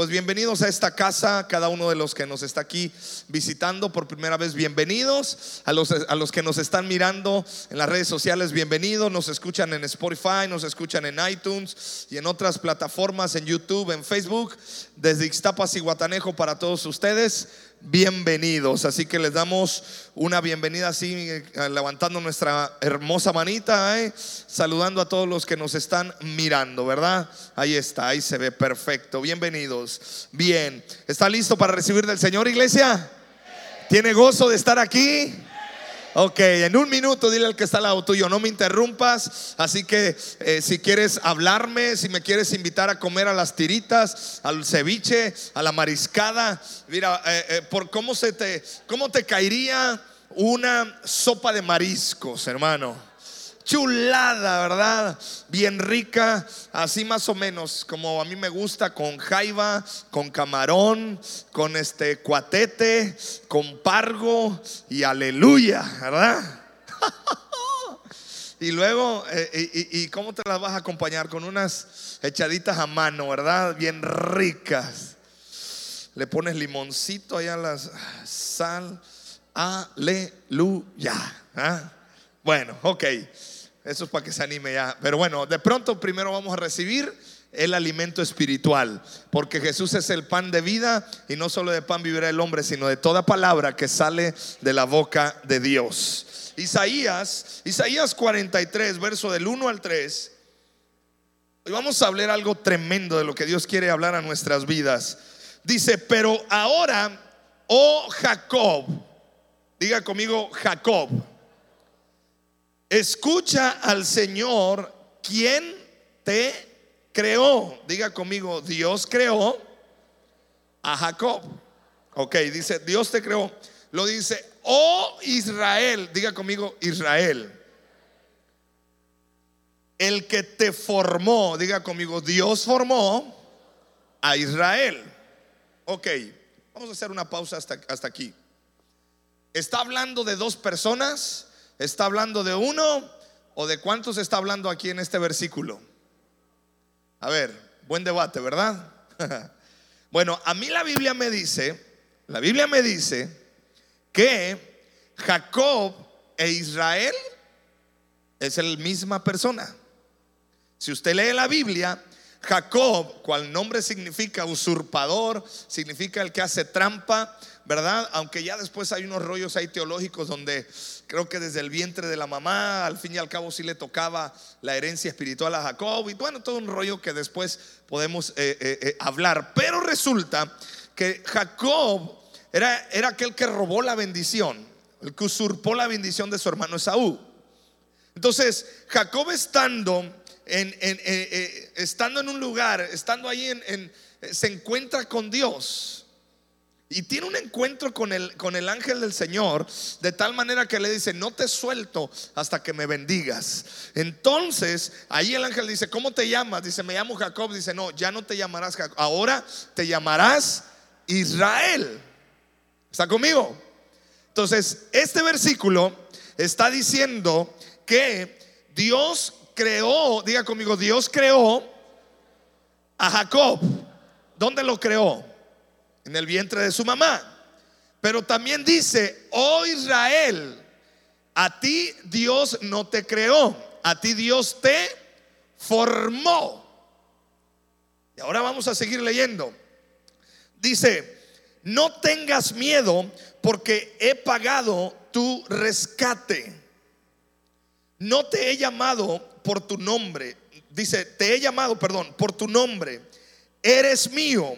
Pues bienvenidos a esta casa, cada uno de los que nos está aquí visitando por primera vez, bienvenidos. A los, a los que nos están mirando en las redes sociales, bienvenidos. Nos escuchan en Spotify, nos escuchan en iTunes y en otras plataformas, en YouTube, en Facebook, desde Ixtapas y Guatanejo para todos ustedes bienvenidos. Así que les damos una bienvenida así, eh, levantando nuestra hermosa manita, eh, saludando a todos los que nos están mirando, ¿verdad? Ahí está, ahí se ve perfecto. Bienvenidos. Bien, ¿está listo para recibir del Señor, iglesia? ¿Tiene gozo de estar aquí? Ok, en un minuto dile al que está al lado tuyo, no me interrumpas. Así que eh, si quieres hablarme, si me quieres invitar a comer a las tiritas, al ceviche, a la mariscada, mira, eh, eh, por cómo se te, cómo te caería una sopa de mariscos, hermano chulada, ¿verdad? Bien rica, así más o menos, como a mí me gusta, con jaiba, con camarón, con este cuatete, con pargo y aleluya, ¿verdad? y luego, eh, y, cómo te las vas a acompañar? Con unas echaditas a mano, ¿verdad? Bien ricas. Le pones limoncito allá a las sal, aleluya. ¿ah? Bueno, ok. Eso es para que se anime ya. Pero bueno, de pronto primero vamos a recibir el alimento espiritual, porque Jesús es el pan de vida y no solo de pan vivirá el hombre, sino de toda palabra que sale de la boca de Dios. Isaías, Isaías 43, verso del 1 al 3. Hoy vamos a hablar algo tremendo de lo que Dios quiere hablar a nuestras vidas. Dice, pero ahora, oh Jacob, diga conmigo Jacob Escucha al Señor quien te creó. Diga conmigo, Dios creó a Jacob. Ok, dice, Dios te creó. Lo dice, oh Israel. Diga conmigo, Israel. El que te formó, diga conmigo, Dios formó a Israel. Ok, vamos a hacer una pausa hasta, hasta aquí. Está hablando de dos personas ¿Está hablando de uno o de cuántos está hablando aquí en este versículo? A ver, buen debate, ¿verdad? bueno, a mí la Biblia me dice, la Biblia me dice que Jacob e Israel es la misma persona. Si usted lee la Biblia, Jacob, cual nombre significa usurpador, significa el que hace trampa, ¿verdad? Aunque ya después hay unos rollos ahí teológicos donde creo que desde el vientre de la mamá, al fin y al cabo sí le tocaba la herencia espiritual a Jacob y bueno, todo un rollo que después podemos eh, eh, eh, hablar. Pero resulta que Jacob era, era aquel que robó la bendición, el que usurpó la bendición de su hermano Esaú. Entonces, Jacob estando en, estando en un lugar, estando ahí en, se encuentra con Dios. Y tiene un encuentro con el, con el ángel del Señor, de tal manera que le dice, no te suelto hasta que me bendigas. Entonces, ahí el ángel dice, ¿cómo te llamas? Dice, me llamo Jacob. Dice, no, ya no te llamarás Jacob, ahora te llamarás Israel. ¿Está conmigo? Entonces, este versículo está diciendo que Dios creó, diga conmigo, Dios creó a Jacob. ¿Dónde lo creó? En el vientre de su mamá. Pero también dice, oh Israel, a ti Dios no te creó, a ti Dios te formó. Y ahora vamos a seguir leyendo. Dice, no tengas miedo porque he pagado tu rescate. No te he llamado por tu nombre. Dice, te he llamado, perdón, por tu nombre. Eres mío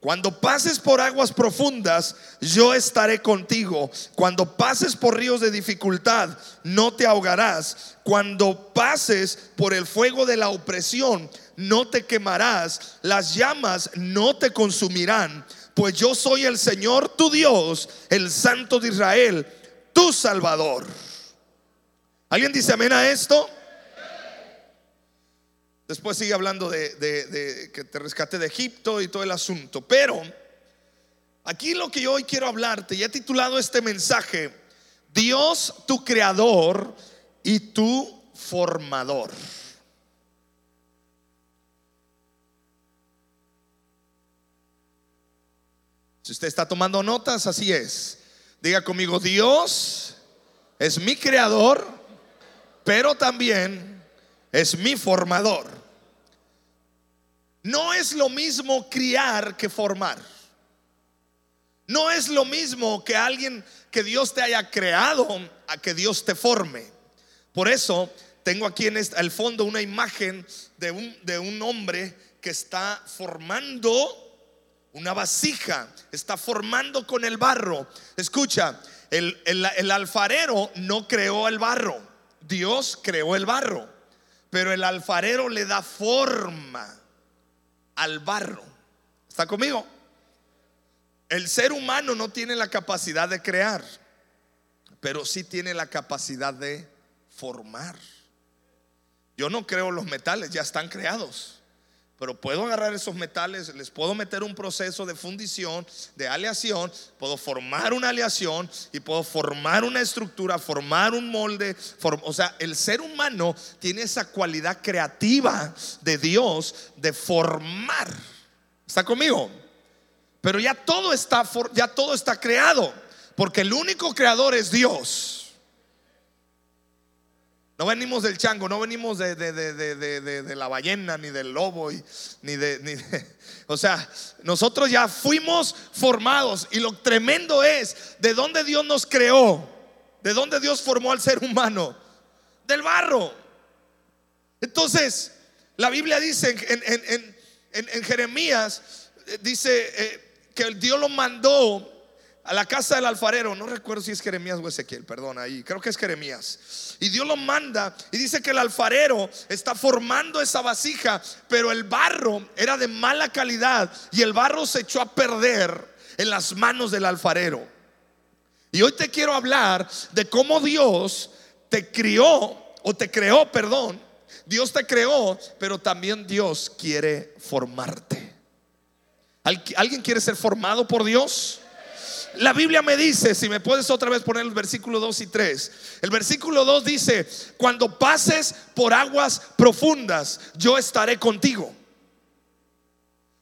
cuando pases por aguas profundas, yo estaré contigo. Cuando pases por ríos de dificultad, no te ahogarás. Cuando pases por el fuego de la opresión, no te quemarás. Las llamas no te consumirán. Pues yo soy el Señor tu Dios, el Santo de Israel, tu Salvador. ¿Alguien dice amén a esto? Después sigue hablando de, que te rescate de Egipto y todo el asunto. Pero aquí lo que yo hoy quiero hablarte, ya he titulado este mensaje, Dios tu creador y tu formador. Si usted está tomando notas, así es. Diga conmigo, Dios es mi creador, pero también es mi formador. No es lo mismo criar que formar. No es lo mismo que alguien que Dios te haya creado a que Dios te forme. Por eso tengo aquí en el fondo una imagen de un, hombre que está formando una vasija, está formando con el barro. Escucha, el, alfarero no creó el barro, Dios creó el barro, pero el alfarero le da forma al barro. ¿Está conmigo? El ser humano no tiene la capacidad de crear, pero sí tiene la capacidad de formar. Yo no creo los metales, ya están creados. Pero puedo agarrar esos metales, les puedo meter un proceso de fundición, de aleación, puedo formar una aleación y puedo formar una estructura, formar un molde. o sea, el ser humano tiene esa cualidad creativa de Dios de formar. ¿Está conmigo? Pero ya todo está, ya todo está creado, porque el único creador es Dios. No venimos del chango, no venimos de, de, la ballena, ni del lobo, y, ni, de, O sea, nosotros ya fuimos formados y lo tremendo es de dónde Dios nos creó, de dónde Dios formó al ser humano, del barro. Entonces, la Biblia dice en, Jeremías, eh, dice eh, que Dios lo mandó a la casa del alfarero, no recuerdo si es Jeremías o Ezequiel, perdón, ahí, creo que es Jeremías. Y Dios lo manda y dice que el alfarero está formando esa vasija, pero el barro era de mala calidad y el barro se echó a perder en las manos del alfarero. Y hoy te quiero hablar de cómo Dios te crió, o te creó, perdón. Dios te creó, pero también Dios quiere formarte. ¿Alguien quiere ser formado por Dios? La Biblia me dice, si me puedes otra vez poner el versículo 2 y 3. El versículo 2 dice, cuando pases por aguas profundas, yo estaré contigo.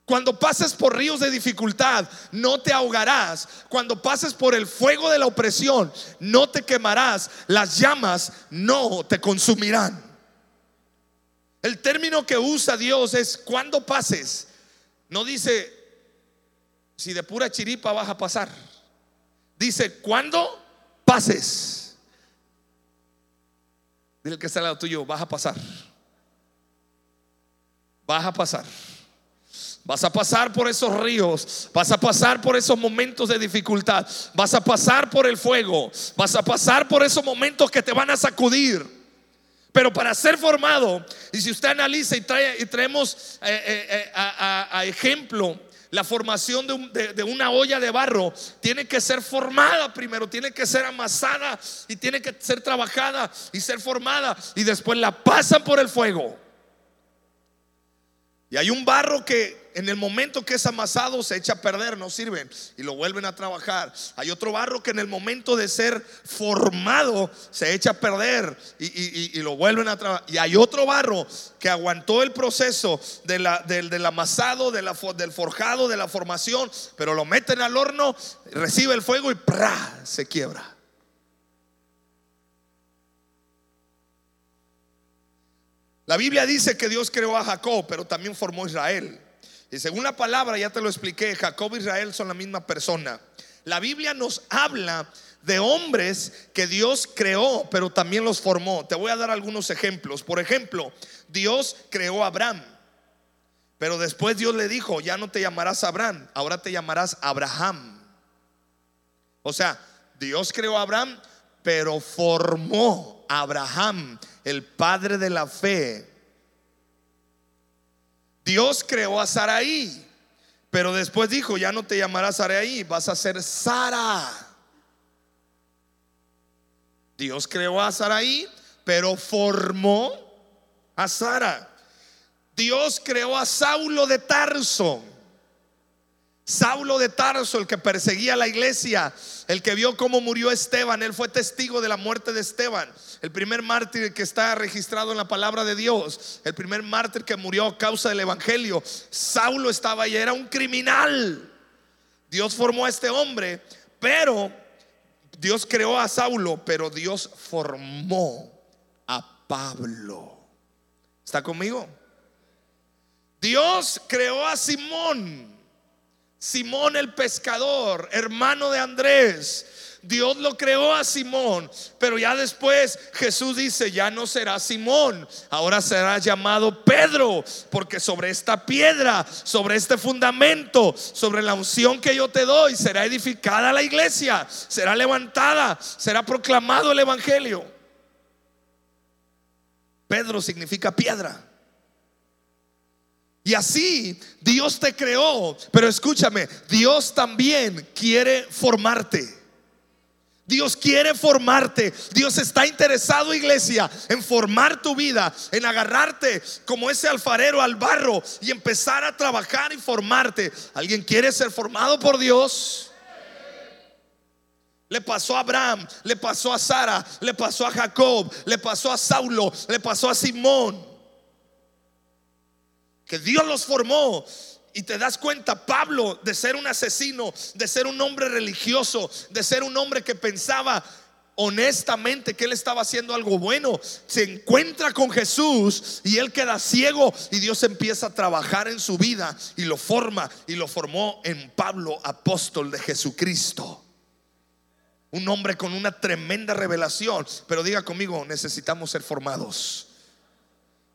Cuando pases por ríos de dificultad, no te ahogarás. Cuando pases por el fuego de la opresión, no te quemarás. Las llamas no te consumirán. El término que usa Dios es cuando pases. No dice si de pura chiripa vas a pasar. Dice, cuando pases. Dile que está al lado tuyo, vas a pasar. Vas a pasar. Vas a pasar por esos ríos, vas a pasar por esos momentos de dificultad, vas a pasar por el fuego, vas a pasar por esos momentos que te van a sacudir. Pero para ser formado, y si usted analiza y, trae, y traemos eh, eh, eh, a ejemplo la formación de, una olla de barro tiene que ser formada primero, tiene que ser amasada y tiene que ser trabajada y ser formada y después la pasan por el fuego. Y hay un barro que en el momento que es amasado se echa a perder, no sirven y lo vuelven a trabajar. Hay otro barro que en el momento de ser formado se echa a perder y, lo vuelven a trabajar. Y hay otro barro que aguantó el proceso de la, del, amasado, de la, del forjado, de la formación, pero lo meten al horno, recibe el fuego y ¡pra! se quiebra. La Biblia dice que Dios creó a Jacob, pero también formó a Israel. Y según la palabra, ya te lo expliqué, Jacob e Israel son la misma persona. La Biblia nos habla de hombres que Dios creó, pero también los formó. Te voy a dar algunos ejemplos. Por ejemplo, Dios creó a Abraham, pero después Dios le dijo, ya no te llamarás Abraham, ahora te llamarás Abraham. O sea, Dios creó a Abraham, pero formó a Abraham, el padre de la fe Dios creó a Saraí, pero después dijo, ya no te llamarás Saraí, vas a ser Sara. Dios creó a Saraí, pero formó a Sara. Dios creó a Saulo de Tarso Saulo de Tarso, el que perseguía la iglesia, el que vio cómo murió Esteban, él fue testigo de la muerte de Esteban, el primer mártir que está registrado en la palabra de Dios, el primer mártir que murió a causa del evangelio. Saulo estaba ahí, era un criminal. Dios formó a este hombre, pero Dios creó a Saulo, pero Dios formó a Pablo. ¿Está conmigo? Dios creó a Simón, Simón el pescador, hermano de Andrés. Dios lo creó a Simón, pero ya después Jesús dice, ya no será Simón, ahora será llamado Pedro, porque sobre esta piedra, sobre este fundamento, sobre la unción que yo te doy, será edificada la iglesia, será levantada, será proclamado el Evangelio. Pedro significa piedra. Y así Dios te creó, pero escúchame, Dios también quiere formarte. Dios quiere formarte. Dios está interesado, iglesia, en formar tu vida, en agarrarte como ese alfarero al barro y empezar a trabajar y formarte. ¿Alguien quiere ser formado por Dios? Le pasó a Abraham, le pasó a Sara, le pasó a Jacob, le pasó a Saulo, le pasó a Simón. Que Dios los formó y te das cuenta, Pablo, de ser un asesino, de ser un hombre religioso, de ser un hombre que pensaba honestamente que él estaba haciendo algo bueno, se encuentra con Jesús y él queda ciego y Dios empieza a trabajar en su vida y lo forma y lo formó en Pablo, apóstol de Jesucristo. Un hombre con una tremenda revelación, pero diga conmigo, necesitamos ser formados.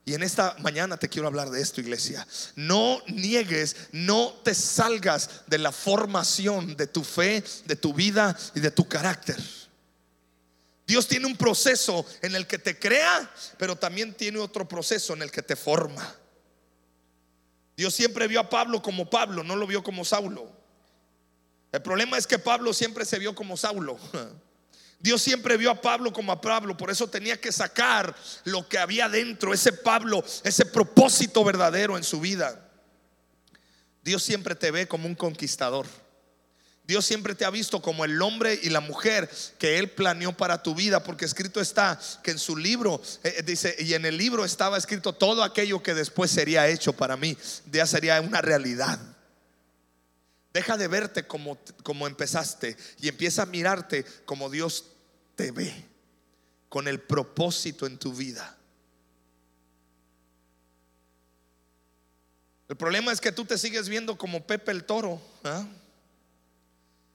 Y en esta mañana te quiero hablar de esto, iglesia. No niegues, no te salgas de la formación de tu fe, de tu vida y de tu carácter. Dios tiene un proceso en el que te crea, pero también tiene otro proceso en el que te forma. Dios siempre vio a Pablo como Pablo, no lo vio como Saulo. El problema es que Pablo siempre se vio como Saulo. Dios siempre vio a Pablo como a Pablo, por eso tenía que sacar lo que había dentro, ese Pablo, ese propósito verdadero en su vida. Dios siempre te ve como un conquistador. Dios siempre te ha visto como el hombre y la mujer que Él planeó para tu vida, porque escrito está que en su libro, eh, eh, dice, y en el libro estaba escrito todo aquello que después sería hecho para mí, ya sería una realidad. Deja de verte como, como empezaste y empieza a mirarte como Dios te ve con el propósito en tu vida. El problema es que tú te sigues viendo como Pepe el Toro. ¿ah?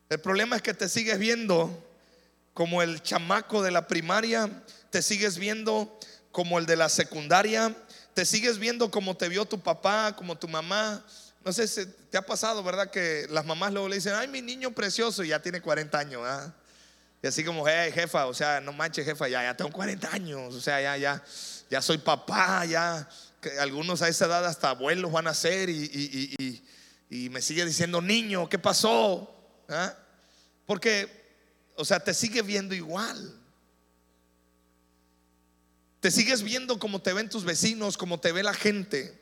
El problema es que te sigues viendo como el chamaco de la primaria, te sigues viendo como el de la secundaria, te sigues viendo como te vio tu papá, como tu mamá. No sé si te ha pasado, ¿verdad? Que las mamás luego le dicen, ay, mi niño precioso, y ya tiene 40 años. ¿ah? Y así como, hey, jefa, o sea, no manches, jefa, ya, ya tengo 40 años, o sea, ya, ya, ya soy papá, ya. Que algunos a esa edad hasta abuelos van a ser y, me sigue diciendo, niño, ¿qué pasó? ¿Ah? Porque, o sea, te sigue viendo igual. Te sigues viendo como te ven tus vecinos, como te ve la gente.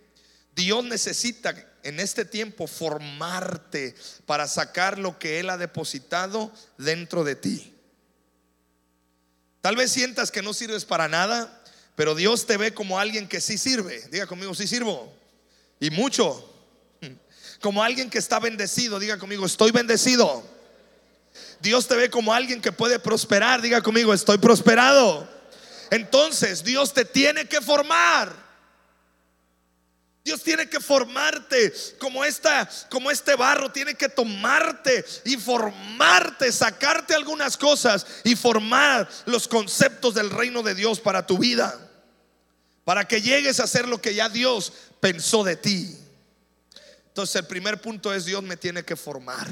Dios necesita en este tiempo formarte para sacar lo que Él ha depositado dentro de ti. Tal vez sientas que no sirves para nada, pero Dios te ve como alguien que sí sirve. Diga conmigo, sí sirvo. Y mucho. Como alguien que está bendecido. Diga conmigo, estoy bendecido. Dios te ve como alguien que puede prosperar. Diga conmigo, estoy prosperado. Entonces Dios te tiene que formar. Dios tiene que formarte como esta como este barro tiene que tomarte y formarte, sacarte algunas cosas y formar los conceptos del reino de Dios para tu vida. Para que llegues a hacer lo que ya Dios pensó de ti. Entonces el primer punto es Dios me tiene que formar.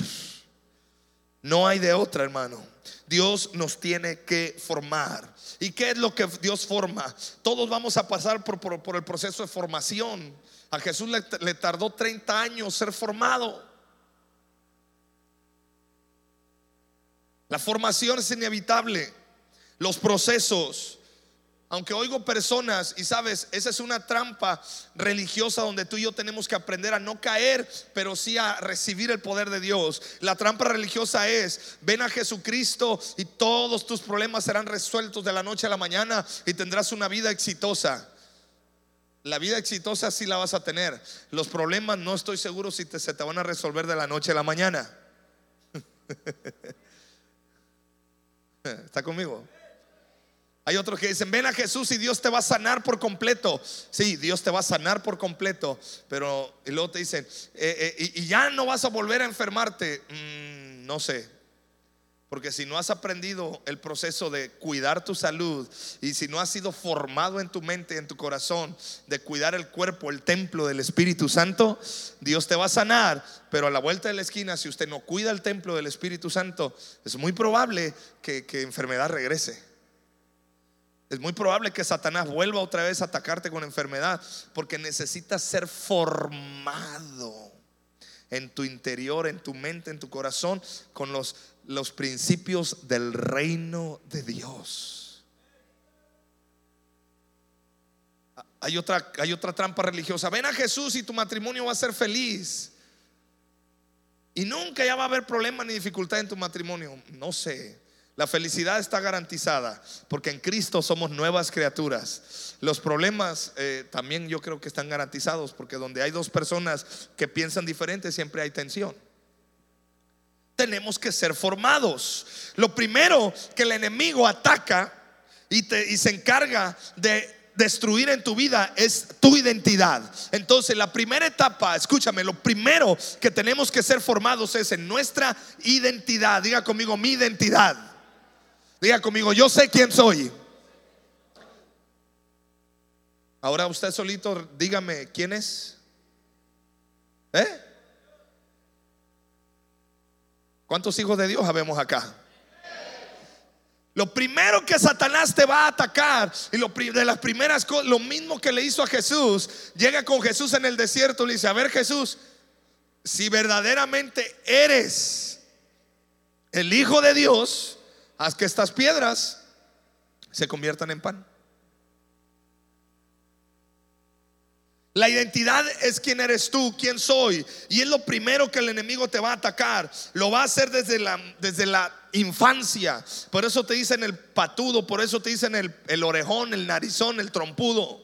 No hay de otra, hermano. Dios nos tiene que formar. ¿Y qué es lo que Dios forma? Todos vamos a pasar por, por el proceso de formación. A Jesús le, tardó 30 años ser formado. La formación es inevitable. Los procesos. Aunque oigo personas, y sabes, esa es una trampa religiosa donde tú y yo tenemos que aprender a no caer, pero sí a recibir el poder de Dios. La trampa religiosa es, ven a Jesucristo y todos tus problemas serán resueltos de la noche a la mañana y tendrás una vida exitosa. La vida exitosa sí la vas a tener. Los problemas no estoy seguro si se te van a resolver de la noche a la mañana. ¿Está conmigo? Hay otros que dicen, ven a Jesús y Dios te va a sanar por completo. Sí, Dios te va a sanar por completo. Pero luego te dicen, eh, eh, y, ya no vas a volver a enfermarte. Mm, no sé. Porque si no has aprendido el proceso de cuidar tu salud y si no has sido formado en tu mente, en tu corazón, de cuidar el cuerpo, el templo del Espíritu Santo, Dios te va a sanar. Pero a la vuelta de la esquina, si usted no cuida el templo del Espíritu Santo, es muy probable que, que enfermedad regrese. Es muy probable que Satanás vuelva otra vez a atacarte con enfermedad porque necesitas ser formado en tu interior, en tu mente, en tu corazón, con los, los principios del reino de Dios. Hay otra, hay otra trampa religiosa. Ven a Jesús y tu matrimonio va a ser feliz. Y nunca ya va a haber problema ni dificultad en tu matrimonio. No sé. La felicidad está garantizada porque en Cristo somos nuevas criaturas. Los problemas eh, también yo creo que están garantizados porque donde hay dos personas que piensan diferente siempre hay tensión. Tenemos que ser formados. Lo primero que el enemigo ataca y, y se encarga de destruir en tu vida es tu identidad. Entonces, la primera etapa, escúchame, lo primero que tenemos que ser formados es en nuestra identidad. Diga conmigo mi identidad. Diga conmigo, yo sé quién soy. Ahora usted solito, dígame, ¿quién es? ¿Eh? ¿Cuántos hijos de Dios habemos acá? Lo primero que Satanás te va a atacar y lo, de las primeras cosas, lo mismo que le hizo a Jesús, llega con Jesús en el desierto, le dice, a ver Jesús, si verdaderamente eres el Hijo de Dios, haz que estas piedras se conviertan en pan. La identidad es quién eres tú, quién soy. Y es lo primero que el enemigo te va a atacar. Lo va a hacer desde la, desde la infancia. Por eso te dicen el patudo, por eso te dicen el, el orejón, el narizón, el trompudo.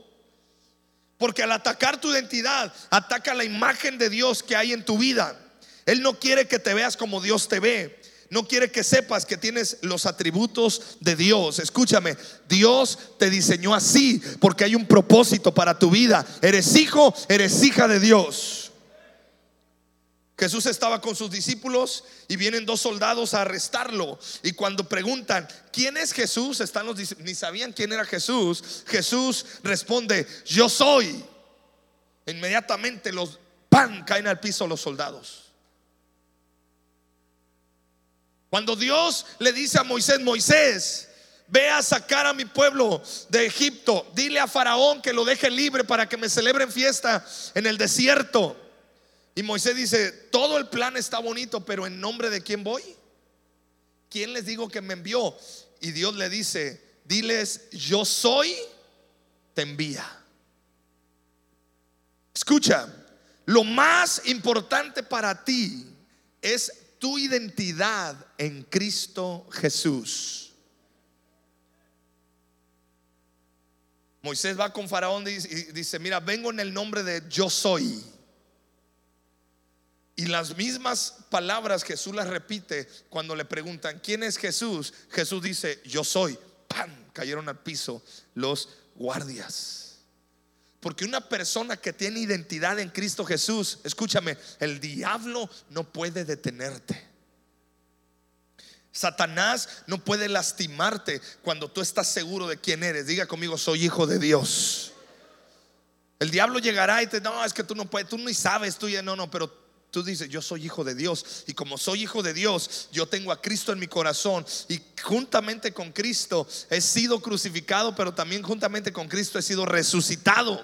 Porque al atacar tu identidad, ataca la imagen de Dios que hay en tu vida. Él no quiere que te veas como Dios te ve no quiere que sepas que tienes los atributos de Dios. Escúchame, Dios te diseñó así porque hay un propósito para tu vida. Eres hijo, eres hija de Dios. Jesús estaba con sus discípulos y vienen dos soldados a arrestarlo. Y cuando preguntan, ¿quién es Jesús? Están los ni sabían quién era Jesús. Jesús responde, yo soy. Inmediatamente los pan caen al piso los soldados. Cuando Dios le dice a Moisés, Moisés, ve a sacar a mi pueblo de Egipto, dile a Faraón que lo deje libre para que me celebren fiesta en el desierto. Y Moisés dice, todo el plan está bonito, pero ¿en nombre de quién voy? ¿Quién les digo que me envió? Y Dios le dice, diles, yo soy, te envía. Escucha, lo más importante para ti es tu identidad en Cristo Jesús. Moisés va con Faraón y dice, mira, vengo en el nombre de yo soy. Y las mismas palabras Jesús las repite cuando le preguntan, ¿quién es Jesús? Jesús dice, yo soy. ¡Pam! Cayeron al piso los guardias. Porque una persona que tiene identidad en Cristo Jesús, escúchame, el diablo no puede detenerte. Satanás no puede lastimarte cuando tú estás seguro de quién eres. Diga conmigo, soy hijo de Dios. El diablo llegará y te no, es que tú no puedes, tú ni sabes, tú ya no, no, pero tú dices, yo soy hijo de Dios. Y como soy hijo de Dios, yo tengo a Cristo en mi corazón. Y juntamente con Cristo he sido crucificado, pero también juntamente con Cristo he sido resucitado.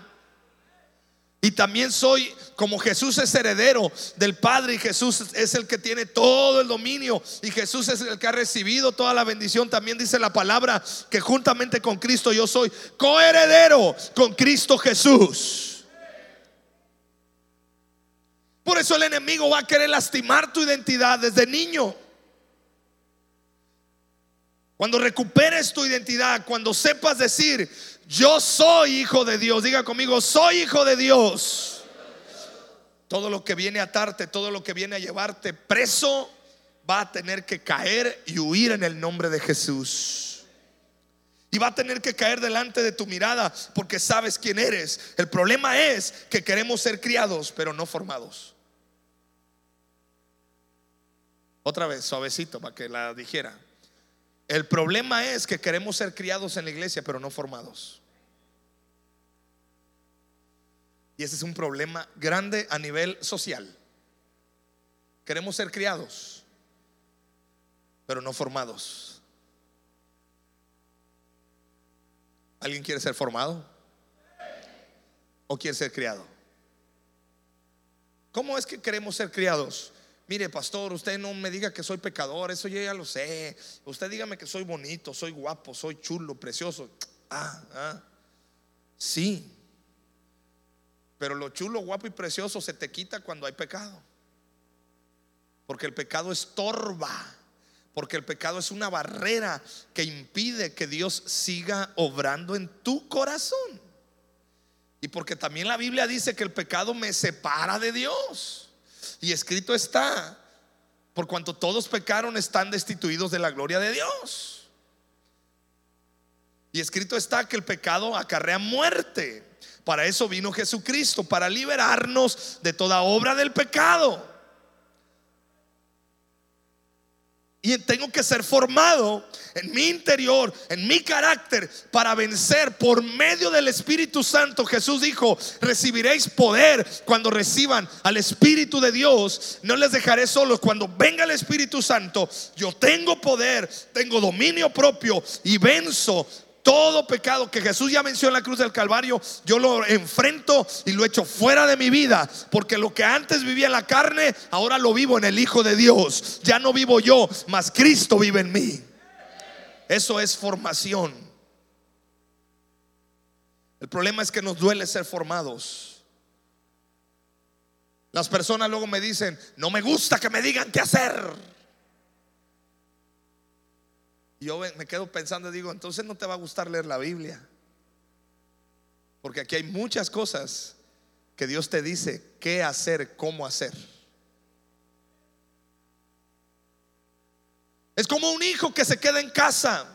Y también soy, como Jesús es heredero del Padre y Jesús es el que tiene todo el dominio y Jesús es el que ha recibido toda la bendición. También dice la palabra que juntamente con Cristo yo soy coheredero con Cristo Jesús. Por eso el enemigo va a querer lastimar tu identidad desde niño. Cuando recuperes tu identidad, cuando sepas decir, yo soy hijo de Dios. Diga conmigo, soy hijo de Dios. Todo lo que viene a atarte, todo lo que viene a llevarte preso, va a tener que caer y huir en el nombre de Jesús. Y va a tener que caer delante de tu mirada porque sabes quién eres. El problema es que queremos ser criados, pero no formados. Otra vez, suavecito para que la dijera. El problema es que queremos ser criados en la iglesia, pero no formados. Y ese es un problema grande a nivel social. Queremos ser criados, pero no formados. ¿Alguien quiere ser formado? ¿O quiere ser criado? ¿Cómo es que queremos ser criados? Mire, pastor, usted no me diga que soy pecador, eso yo ya lo sé. Usted dígame que soy bonito, soy guapo, soy chulo, precioso. Ah, ah. Sí. Pero lo chulo, guapo y precioso se te quita cuando hay pecado. Porque el pecado estorba. Porque el pecado es una barrera que impide que Dios siga obrando en tu corazón. Y porque también la Biblia dice que el pecado me separa de Dios. Y escrito está, por cuanto todos pecaron están destituidos de la gloria de Dios. Y escrito está que el pecado acarrea muerte. Para eso vino Jesucristo, para liberarnos de toda obra del pecado. Y tengo que ser formado en mi interior, en mi carácter, para vencer por medio del Espíritu Santo. Jesús dijo, recibiréis poder cuando reciban al Espíritu de Dios. No les dejaré solos. Cuando venga el Espíritu Santo, yo tengo poder, tengo dominio propio y venzo todo pecado que Jesús ya mencionó en la cruz del Calvario, yo lo enfrento y lo echo fuera de mi vida. Porque lo que antes vivía en la carne, ahora lo vivo en el Hijo de Dios. Ya no vivo yo, mas Cristo vive en mí. Eso es formación. El problema es que nos duele ser formados. Las personas luego me dicen, no me gusta que me digan qué hacer. Yo me quedo pensando y digo, entonces no te va a gustar leer la Biblia. Porque aquí hay muchas cosas que Dios te dice qué hacer, cómo hacer. Es como un hijo que se queda en casa.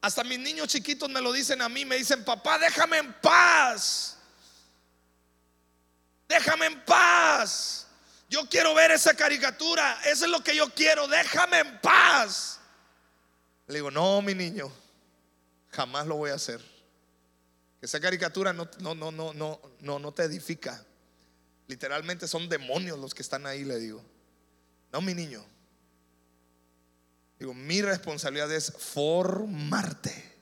Hasta mis niños chiquitos me lo dicen a mí, me dicen, papá, déjame en paz. Déjame en paz. Yo quiero ver esa caricatura. Eso es lo que yo quiero. Déjame en paz. Le digo, no, mi niño. Jamás lo voy a hacer. Esa caricatura no, no, no, no, no, no, no te edifica. Literalmente son demonios los que están ahí, le digo. No, mi niño. Digo, mi responsabilidad es formarte.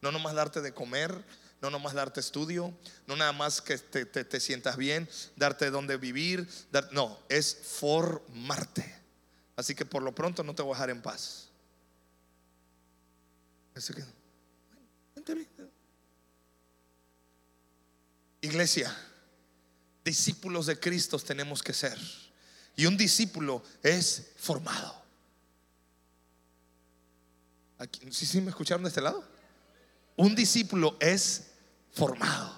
No nomás darte de comer, no nomás darte estudio, no nada más que te, sientas bien, darte donde vivir, no, es formarte. Así que por lo pronto no te voy a dejar en paz. Iglesia, discípulos de Cristo tenemos que ser. Y un discípulo es formado. Aquí, ¿Sí, sí me escucharon de este lado? Un discípulo es formado.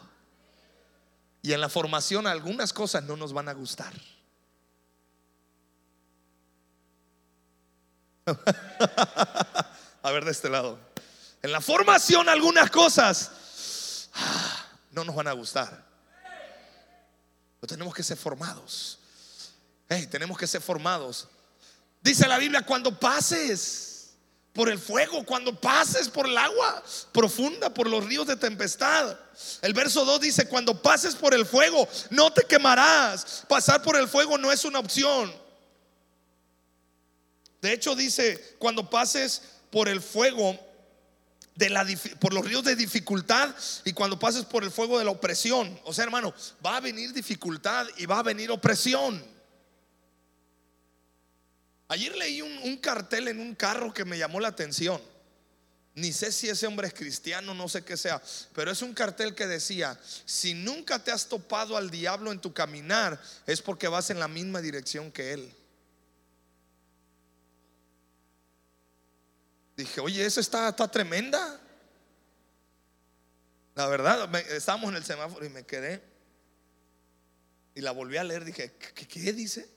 Y en la formación algunas cosas no nos van a gustar. a ver de este lado. En la formación algunas cosas ah, no nos van a gustar. Pero tenemos que ser formados. tenemos que ser formados. Dice la Biblia, cuando pases por el fuego, cuando pases por el agua profunda, por los ríos de tempestad. El verso 2 dice, cuando pases por el fuego, no te quemarás. Pasar por el fuego no es una opción. De hecho dice, cuando pases por el fuego de la, por los ríos de dificultad y cuando pases por el fuego de la opresión. O sea, hermano, va a venir dificultad y va a venir opresión. Ayer leí un, cartel en un carro que me llamó la atención. Ni sé si ese hombre es cristiano, no sé qué sea, pero es un cartel que decía, si nunca te has topado al diablo en tu caminar, es porque vas en la misma dirección que él. Dije, oye, eso está, está tremenda. La verdad, estábamos en el semáforo y me quedé. Y la volví a leer, dije, ¿qué, qué dice?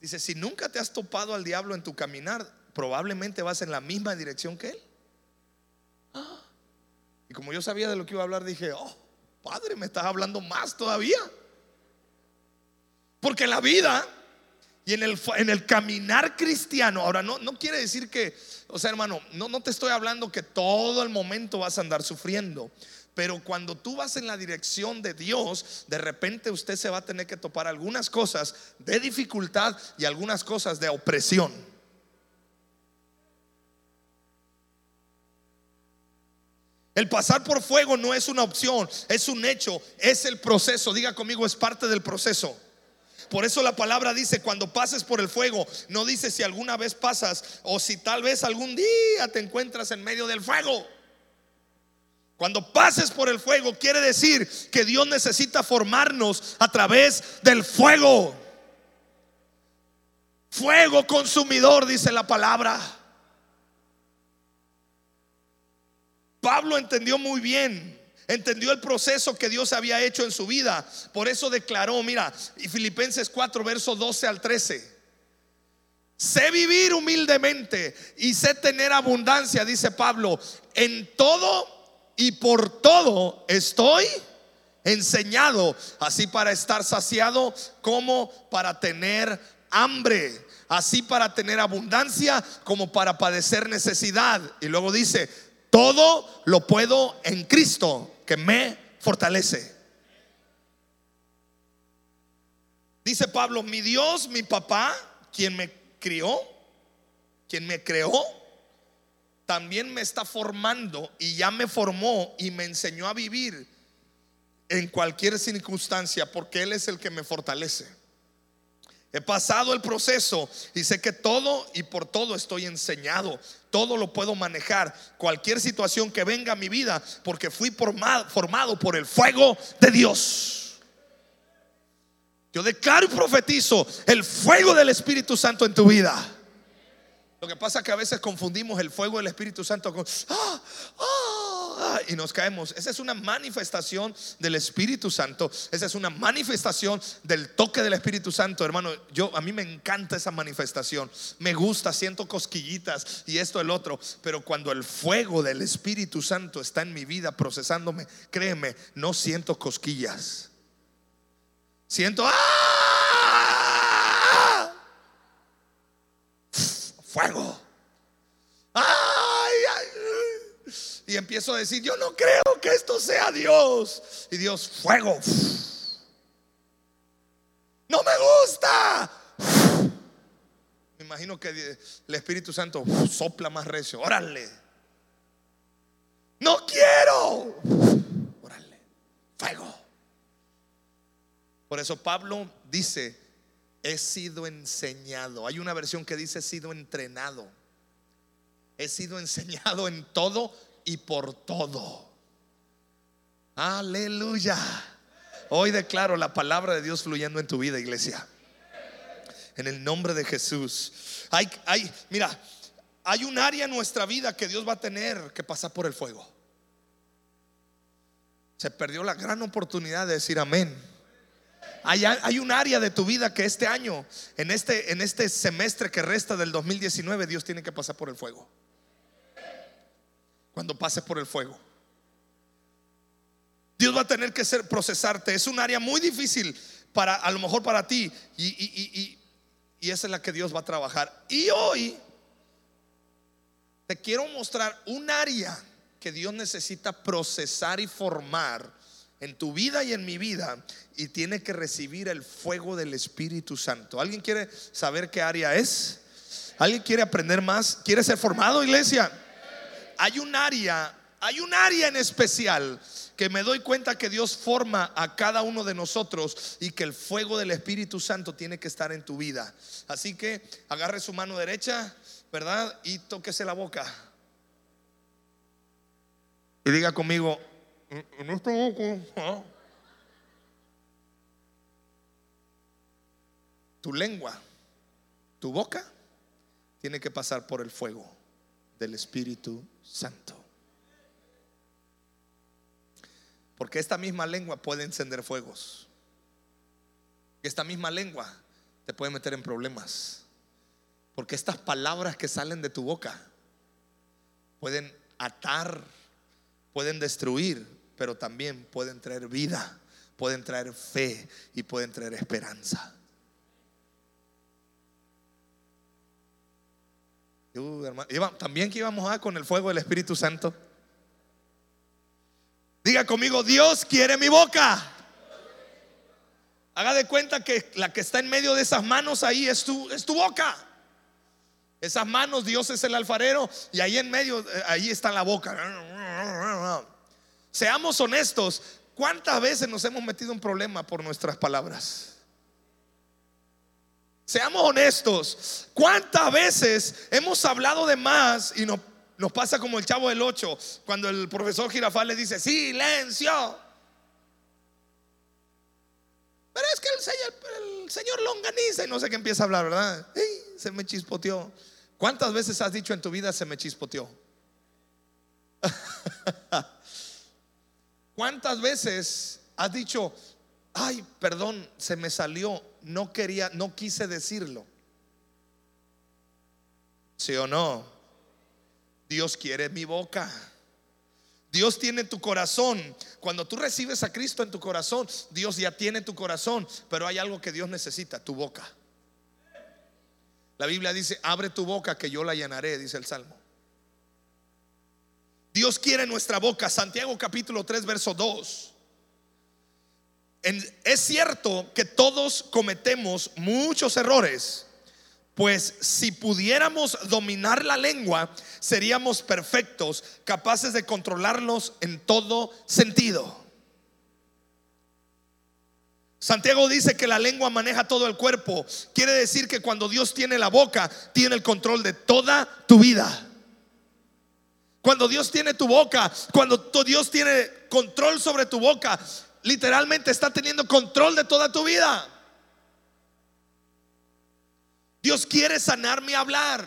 Dice, si nunca te has topado al diablo en tu caminar, probablemente vas en la misma dirección que él. Y como yo sabía de lo que iba a hablar, dije, oh, Padre, me estás hablando más todavía. Porque la vida y en el, en el caminar cristiano, ahora no, no quiere decir que, o sea, hermano, no, no te estoy hablando que todo el momento vas a andar sufriendo. Pero cuando tú vas en la dirección de Dios, de repente usted se va a tener que topar algunas cosas de dificultad y algunas cosas de opresión. El pasar por fuego no es una opción, es un hecho, es el proceso. Diga conmigo, es parte del proceso. Por eso la palabra dice, cuando pases por el fuego, no dice si alguna vez pasas o si tal vez algún día te encuentras en medio del fuego. Cuando pases por el fuego quiere decir que Dios necesita formarnos a través del fuego. Fuego consumidor, dice la palabra. Pablo entendió muy bien, entendió el proceso que Dios había hecho en su vida. Por eso declaró, mira, y Filipenses 4, verso 12 al 13. Sé vivir humildemente y sé tener abundancia, dice Pablo, en todo y por todo estoy enseñado, así para estar saciado como para tener hambre, así para tener abundancia como para padecer necesidad. Y luego dice, todo lo puedo en Cristo que me fortalece. Dice Pablo, mi Dios, mi papá, quien me crió, quien me creó, también me está formando y ya me formó y me enseñó a vivir en cualquier circunstancia porque Él es el que me fortalece. He pasado el proceso y sé que todo y por todo estoy enseñado. Todo lo puedo manejar. Cualquier situación que venga a mi vida porque fui formado, por el fuego de Dios. Yo declaro y profetizo el fuego del Espíritu Santo en tu vida. Lo que pasa es que a veces confundimos el fuego del Espíritu Santo con ah, ah", y nos caemos. Esa es una manifestación del Espíritu Santo. Esa es una manifestación del toque del Espíritu Santo, hermano. Yo a mí me encanta esa manifestación. Me gusta, siento cosquillitas y esto el otro, pero cuando el fuego del Espíritu Santo está en mi vida procesándome, créeme, no siento cosquillas. Siento ¡ah! Fuego. Y empiezo a decir, yo no creo que esto sea Dios. Y Dios, fuego. No me gusta. Me imagino que el Espíritu Santo sopla más recio. Órale. No quiero. Órale. Fuego. Por eso Pablo dice, he sido enseñado. Hay una versión que dice he sido entrenado. He sido enseñado en todo y por todo. Aleluya. Hoy declaro la palabra de Dios fluyendo en tu vida, iglesia. En el nombre de Jesús. Hay, hay, mira, hay un área en nuestra vida que Dios va a tener que pasar por el fuego. Se perdió la gran oportunidad de decir amén. Hay, un área de tu vida que este año, en este, en este semestre que resta del 2019, Dios tiene que pasar por el fuego. Cuando pases por el fuego. Dios va a tener que ser, procesarte. Es un área muy difícil para, a lo mejor para ti. Y, y, y esa es la que Dios va a trabajar. Y hoy te quiero mostrar un área que Dios necesita procesar y formar en tu vida y en mi vida y tiene que recibir el fuego del Espíritu Santo. ¿Alguien quiere saber qué área es? ¿Alguien quiere aprender más? ¿Quiere ser formado, iglesia? Hay un área, hay un área en especial que me doy cuenta que Dios forma a cada uno de nosotros y que el fuego del Espíritu Santo tiene que estar en tu vida. Así que agarre su mano derecha, ¿verdad? Y tóquese la boca. Y diga conmigo, en este boca, tu lengua, tu boca, tiene que pasar por el fuego del Espíritu Santo. Porque esta misma lengua puede encender fuegos. Esta misma lengua te puede meter en problemas. Porque estas palabras que salen de tu boca pueden atar, pueden destruir, pero también pueden traer vida, pueden traer fe y pueden traer esperanza. Uh, también que íbamos a con el fuego del Espíritu Santo. Diga conmigo, Dios quiere mi boca. Haga de cuenta que la que está en medio de esas manos ahí es tu, es tu boca. Esas manos, Dios es el alfarero y ahí en medio, eh, ahí está la boca. Seamos honestos, ¿cuántas veces nos hemos metido en problema por nuestras palabras? Seamos honestos, ¿cuántas veces hemos hablado de más y nos, pasa como el chavo del 8 cuando el profesor Girafal le dice, silencio? Pero es que el señor, longaniza y no sé qué empieza a hablar, ¿verdad? se me chispoteó. ¿Cuántas veces has dicho en tu vida se me chispoteó? ¿Cuántas veces has dicho, ay, perdón, se me salió, no quería, no quise decirlo? ¿Sí o no? Dios quiere mi boca. Dios tiene tu corazón. Cuando tú recibes a Cristo en tu corazón, Dios ya tiene tu corazón, pero hay algo que Dios necesita, tu boca. La Biblia dice, abre tu boca que yo la llenaré, dice el Salmo. Dios quiere nuestra boca. Santiago capítulo 3, verso 2. es cierto que todos cometemos muchos errores pues si pudiéramos dominar la lengua, seríamos perfectos, capaces de controlarnos en todo sentido. Santiago dice que la lengua maneja todo el cuerpo. Quiere decir que cuando Dios tiene la boca, tiene el control de toda tu vida. Cuando Dios tiene tu boca, cuando Dios tiene control sobre tu boca, literalmente está teniendo control de toda tu vida. Dios quiere sanarme a hablar.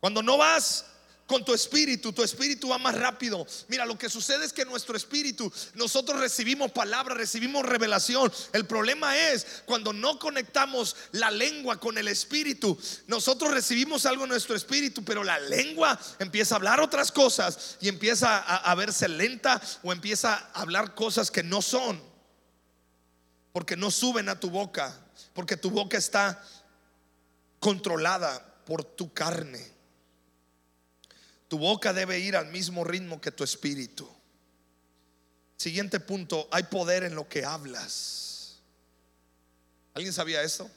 Cuando no vas con tu espíritu, tu espíritu va más rápido. Mira, lo que sucede es que nuestro espíritu, nosotros recibimos palabra, recibimos revelación. El problema es cuando no conectamos la lengua con el espíritu. Nosotros recibimos algo en nuestro espíritu, pero la lengua empieza a hablar otras cosas y empieza a, a verse lenta o empieza a hablar cosas que no son. Porque no suben a tu boca porque tu boca está controlada por tu carne. Tu boca debe ir al mismo ritmo que tu espíritu. Siguiente punto, hay poder en lo que hablas. ¿Alguien sabía esto?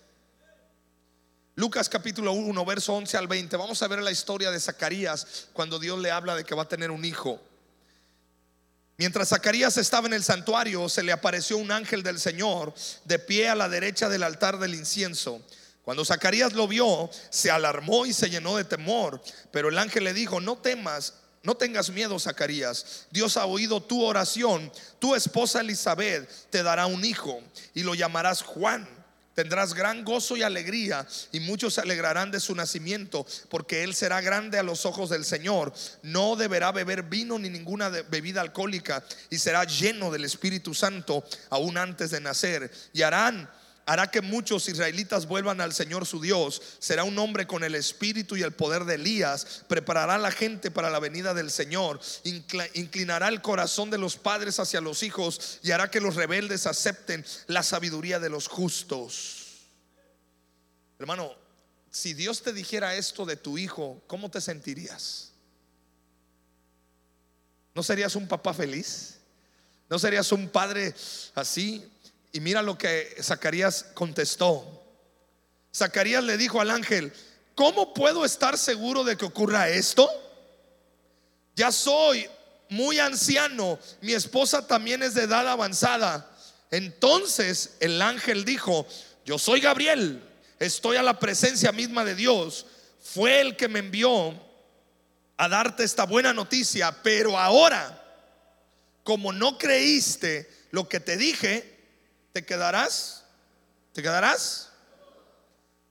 Lucas capítulo 1, verso 11 al 20. Vamos a ver la historia de Zacarías cuando Dios le habla de que va a tener un hijo. Mientras Zacarías estaba en el santuario, se le apareció un ángel del Señor de pie a la derecha del altar del incienso. Cuando Zacarías lo vio, se alarmó y se llenó de temor. Pero el ángel le dijo, no temas, no tengas miedo, Zacarías. Dios ha oído tu oración. Tu esposa Elizabeth te dará un hijo y lo llamarás Juan Tendrás gran gozo y alegría y muchos se alegrarán de su nacimiento porque él será grande a los ojos del Señor. No deberá beber vino ni ninguna bebida alcohólica y será lleno del Espíritu Santo aún antes de nacer. Y harán hará que muchos israelitas vuelvan al Señor su Dios. Será un hombre con el espíritu y el poder de Elías. Preparará a la gente para la venida del Señor. Inclinará el corazón de los padres hacia los hijos y hará que los rebeldes acepten la sabiduría de los justos. Hermano, si Dios te dijera esto de tu hijo, ¿cómo te sentirías? ¿No serías un papá feliz? ¿No serías un padre así? Y mira lo que Zacarías contestó. Zacarías le dijo al ángel, ¿cómo puedo estar seguro de que ocurra esto? Ya soy muy anciano, mi esposa también es de edad avanzada. Entonces el ángel dijo, yo soy Gabriel, estoy a la presencia misma de Dios. Fue el que me envió a darte esta buena noticia, pero ahora, como no creíste lo que te dije, ¿Te quedarás? ¿Te quedarás?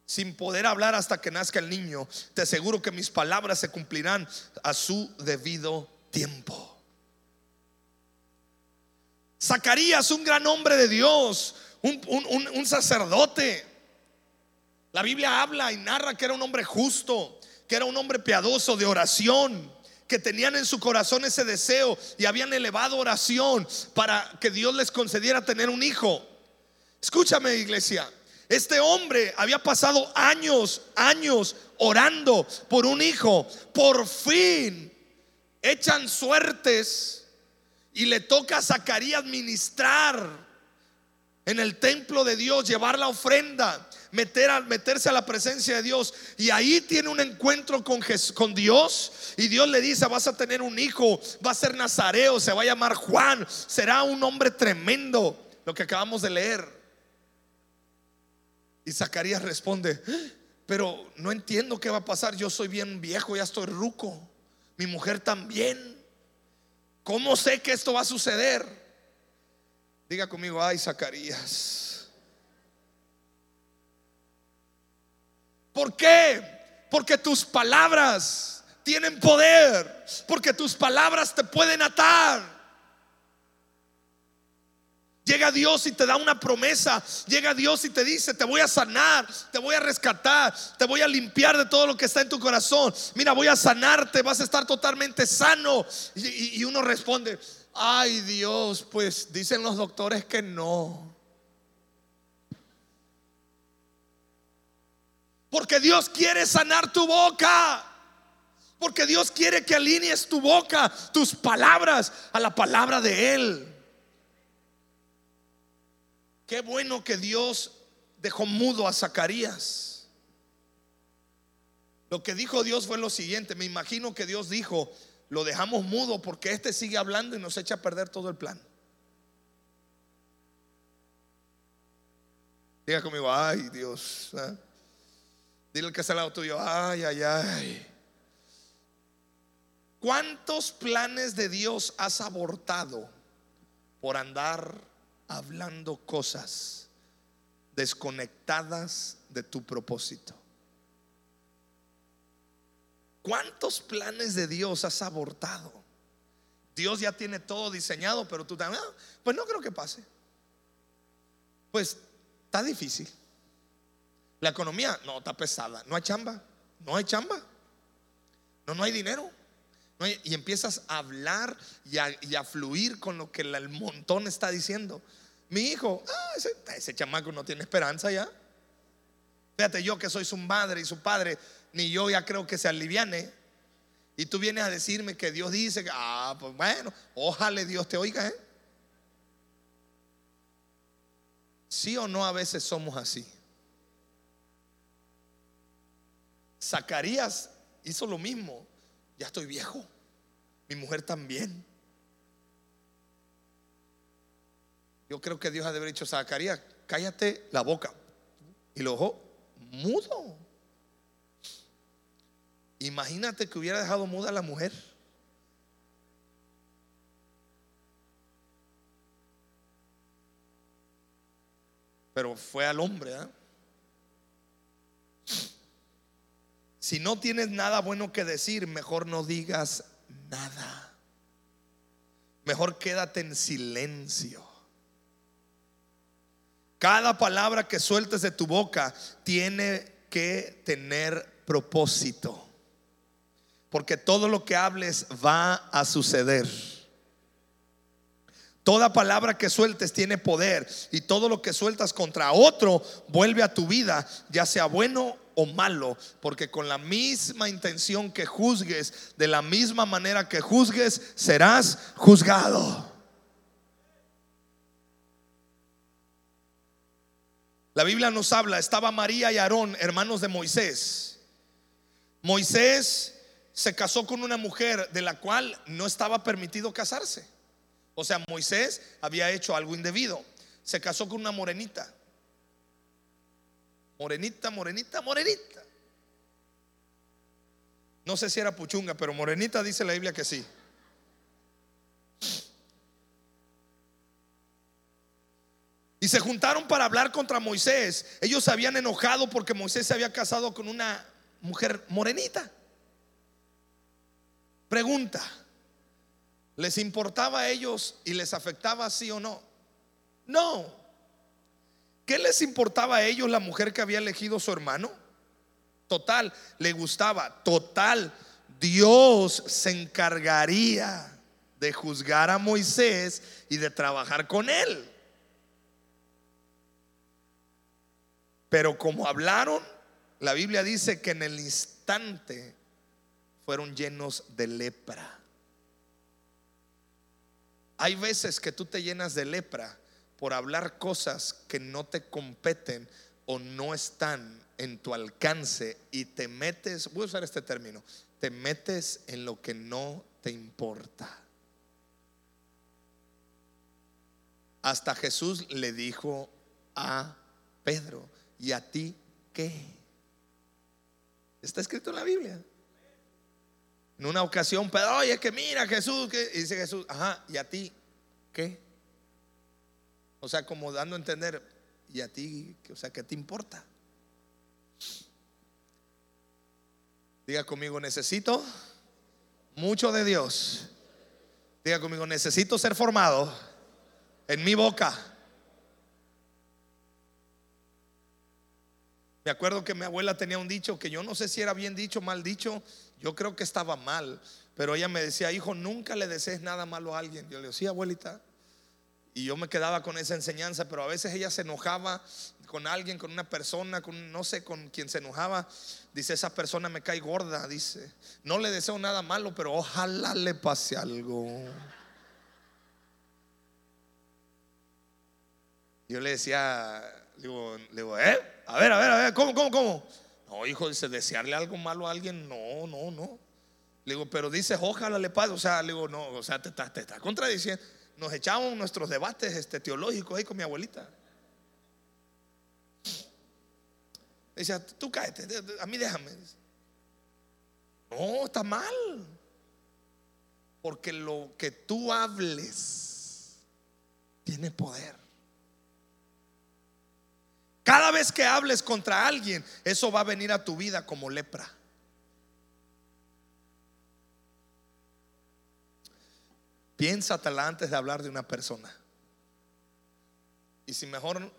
Sin poder hablar hasta que nazca el niño. Te aseguro que mis palabras se cumplirán a su debido tiempo. Zacarías, un gran hombre de Dios, un, sacerdote. La Biblia habla y narra que era un hombre justo, que era un hombre piadoso de oración, que tenían en su corazón ese deseo y habían elevado oración para que Dios les concediera tener un hijo. Escúchame iglesia, este hombre había pasado años, años orando por un hijo. Por fin echan suertes y le toca a Zacarías ministrar en el templo de Dios, llevar la ofrenda, meterse a la presencia de Dios. Y ahí tiene un encuentro con Dios. Y Dios le dice, vas a tener un hijo, va a ser nazareo, se va a llamar Juan, será un hombre tremendo. Lo que acabamos de leer. Y Zacarías responde, pero no entiendo qué va a pasar. Yo soy bien viejo, ya estoy ruco. Mi mujer también. ¿Cómo sé que esto va a suceder? Diga conmigo, ay, Zacarías. ¿Por qué? Porque tus palabras tienen poder. Porque tus palabras te pueden atar. Llega Dios y te da una promesa. Llega Dios y te dice, te voy a sanar, te voy a rescatar, te voy a limpiar de todo lo que está en tu corazón. Mira, voy a sanarte, vas a estar totalmente sano. Y, uno responde, ay Dios, pues dicen los doctores que no. Porque Dios quiere sanar tu boca. Porque Dios quiere que alinees tu boca, tus palabras a la palabra de Él. Qué bueno que Dios dejó mudo a Zacarías. Lo que dijo Dios fue lo siguiente. Me imagino que Dios dijo, lo dejamos mudo porque este sigue hablando y nos echa a perder todo el plan. Diga conmigo, ay Dios. ¿eh? Dile al que está al lado tuyo, ay, ay, ay. ¿Cuántos planes de Dios has abortado por andar hablando cosas desconectadas de tu propósito? ¿Cuántos planes de Dios has abortado? Dios ya tiene todo diseñado, pero tú también, "Ah, pues no creo que pase. Pues está difícil. La economía no está pesada, no hay chamba, no hay chamba, no, no hay dinero. Y empiezas a hablar y a, y a fluir con lo que el montón está diciendo. Mi hijo, ah, ese, ese chamaco no tiene esperanza ya. Fíjate, yo que soy su madre y su padre, ni yo ya creo que se aliviane. Y tú vienes a decirme que Dios dice, ah, pues bueno, ojalá Dios te oiga, ¿eh? Sí o no, a veces somos así. Zacarías hizo lo mismo. Ya estoy viejo. Mi mujer también. Yo creo que Dios ha de haber dicho, Zacarías, cállate la boca. Y lo dejó mudo. Imagínate que hubiera dejado muda a la mujer. Pero fue al hombre. ¿ah? Si no tienes nada bueno que decir, mejor no digas nada. Mejor quédate en silencio. Cada palabra que sueltes de tu boca tiene que tener propósito. Porque todo lo que hables va a suceder. Toda palabra que sueltes tiene poder y todo lo que sueltas contra otro vuelve a tu vida, ya sea bueno o malo, porque con la misma intención que juzgues, de la misma manera que juzgues, serás juzgado. La Biblia nos habla, estaba María y Aarón, hermanos de Moisés. Moisés se casó con una mujer de la cual no estaba permitido casarse. O sea, Moisés había hecho algo indebido. Se casó con una morenita. Morenita, morenita, morenita. No sé si era puchunga, pero morenita dice la Biblia que sí. Y se juntaron para hablar contra Moisés. Ellos se habían enojado porque Moisés se había casado con una mujer morenita. Pregunta, ¿les importaba a ellos y les afectaba sí o no? No. ¿qué les importaba a ellos la mujer que había elegido su hermano? Total, le gustaba. Total, Dios se encargaría de juzgar a Moisés y de trabajar con él. Pero como hablaron, la Biblia dice que en el instante fueron llenos de lepra. Hay veces que tú te llenas de lepra por hablar cosas que no te competen o no están en tu alcance y te metes, voy a usar este término, te metes en lo que no te importa. Hasta Jesús le dijo a Pedro, ¿y a ti qué? Está escrito en la Biblia. En una ocasión, Pedro, oye, que mira Jesús, que dice Jesús, ajá, ¿y a ti qué? O sea, como dando a entender, ¿y a ti, o sea, qué te importa? Diga conmigo, necesito mucho de Dios. Diga conmigo, necesito ser formado en mi boca. Me acuerdo que mi abuela tenía un dicho que yo no sé si era bien dicho o mal dicho, yo creo que estaba mal, pero ella me decía, hijo, nunca le desees nada malo a alguien. Yo le decía, sí, abuelita. Y yo me quedaba con esa enseñanza, pero a veces ella se enojaba con alguien, con una persona, con no sé con quién se enojaba. Dice, esa persona me cae gorda, dice. No le deseo nada malo, pero ojalá le pase algo. Yo le decía, digo, digo, ¿eh? A ver, a ver, a ver, ¿cómo, cómo, cómo? No, hijo, dice, desearle algo malo a alguien, no, no, no. Le digo, pero dice, ojalá le pase. O sea, le digo, no, o sea, te estás te está contradiciendo. Nos echamos nuestros debates este, teológicos ahí con mi abuelita. Decía, tú cállate, a mí déjame. No, está mal. Porque lo que tú hables tiene poder. Cada vez que hables contra alguien, eso va a venir a tu vida como lepra. Piénsatela antes de hablar de una persona. Y si mejor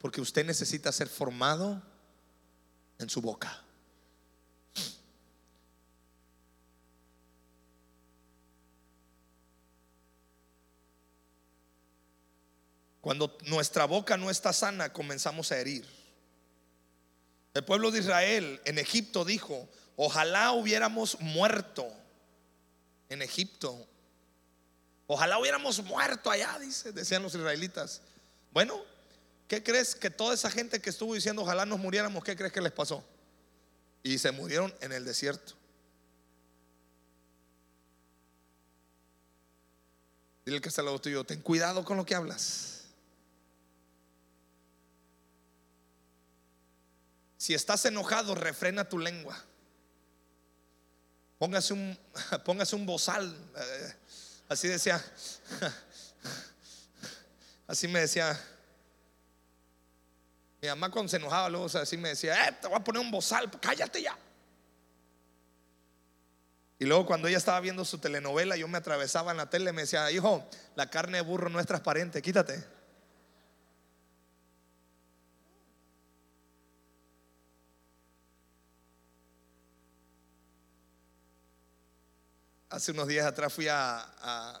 porque usted necesita ser formado en su boca. Cuando nuestra boca no está sana, comenzamos a herir. El pueblo de Israel en Egipto dijo, ojalá hubiéramos muerto en Egipto. Ojalá hubiéramos muerto allá, dice, decían los israelitas. Bueno, ¿qué crees que toda esa gente que estuvo diciendo ojalá nos muriéramos, qué crees que les pasó? Y se murieron en el desierto. Dile que está al lado tuyo, ten cuidado con lo que hablas. Si estás enojado, refrena tu lengua. Póngase un, póngase un bozal. Eh, así decía. Así me decía. Mi mamá cuando se enojaba, luego así me decía, eh, te voy a poner un bozal, cállate ya. Y luego cuando ella estaba viendo su telenovela, yo me atravesaba en la tele y me decía, hijo, la carne de burro no es transparente, quítate. Hace unos días atrás fui a,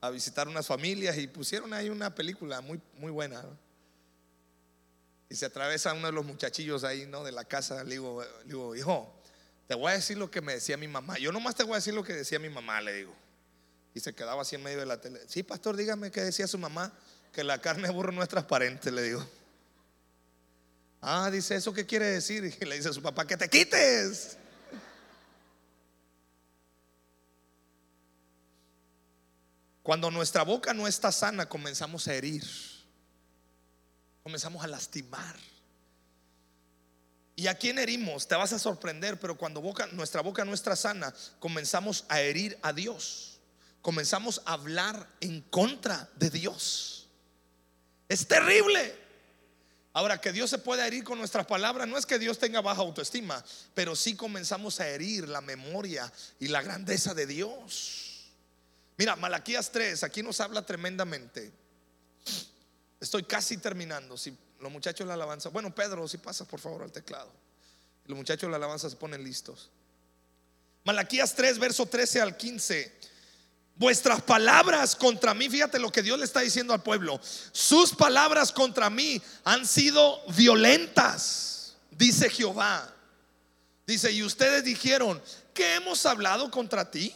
a, visitar unas familias y pusieron ahí una película muy, muy buena. Y se atravesa uno de los muchachillos ahí, ¿no? De la casa. Le digo, le digo, hijo, te voy a decir lo que me decía mi mamá. Yo nomás te voy a decir lo que decía mi mamá, le digo. Y se quedaba así en medio de la tele. Sí, pastor, dígame qué decía su mamá. Que la carne de burro no es transparente, le digo. Ah, dice, ¿eso qué quiere decir? Y le dice a su papá, que te quites. Cuando nuestra boca no está sana, comenzamos a herir, comenzamos a lastimar. ¿Y a quién herimos? Te vas a sorprender, pero cuando boca, nuestra boca no está sana, comenzamos a herir a Dios. Comenzamos a hablar en contra de Dios. Es terrible. Ahora, que Dios se pueda herir con nuestras palabras, no es que Dios tenga baja autoestima, pero sí comenzamos a herir la memoria y la grandeza de Dios. Mira, Malaquías 3, aquí nos habla tremendamente. Estoy casi terminando. Si los muchachos de la alabanza, bueno, Pedro, si pasas por favor al teclado. Los muchachos de la alabanza se ponen listos. Malaquías 3, verso 13 al 15. Vuestras palabras contra mí, fíjate lo que Dios le está diciendo al pueblo. Sus palabras contra mí han sido violentas, dice Jehová. Dice, y ustedes dijeron, ¿qué hemos hablado contra ti?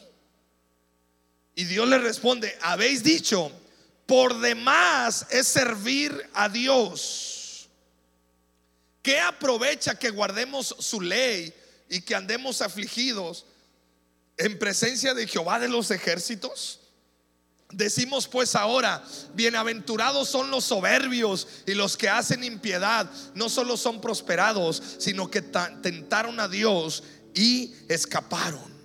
Y Dios le responde, habéis dicho, por demás es servir a Dios. ¿Qué aprovecha que guardemos su ley y que andemos afligidos? en presencia de Jehová de los ejércitos? Decimos pues ahora, bienaventurados son los soberbios y los que hacen impiedad, no solo son prosperados, sino que tentaron a Dios y escaparon.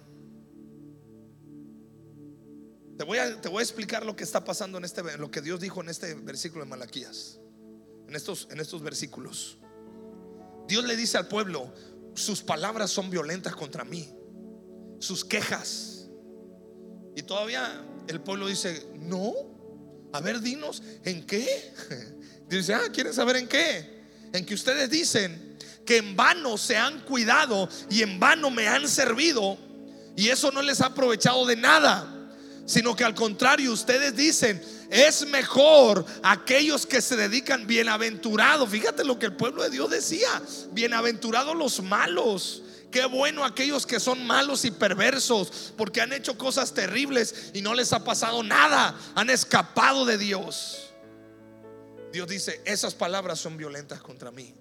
Te voy, a, explicar lo que está pasando en este lo que Dios dijo en este versículo de Malaquías. En estos en estos versículos. Dios le dice al pueblo, sus palabras son violentas contra mí sus quejas. Y todavía el pueblo dice, no, a ver, dinos, ¿en qué? Dice, ah, ¿quieren saber en qué? En que ustedes dicen que en vano se han cuidado y en vano me han servido y eso no les ha aprovechado de nada, sino que al contrario, ustedes dicen, es mejor aquellos que se dedican bienaventurados. Fíjate lo que el pueblo de Dios decía, bienaventurados los malos Qué bueno aquellos que son malos y perversos porque han hecho cosas terribles y no les ha pasado nada. Han escapado de Dios. Dios dice, esas palabras son violentas contra mí.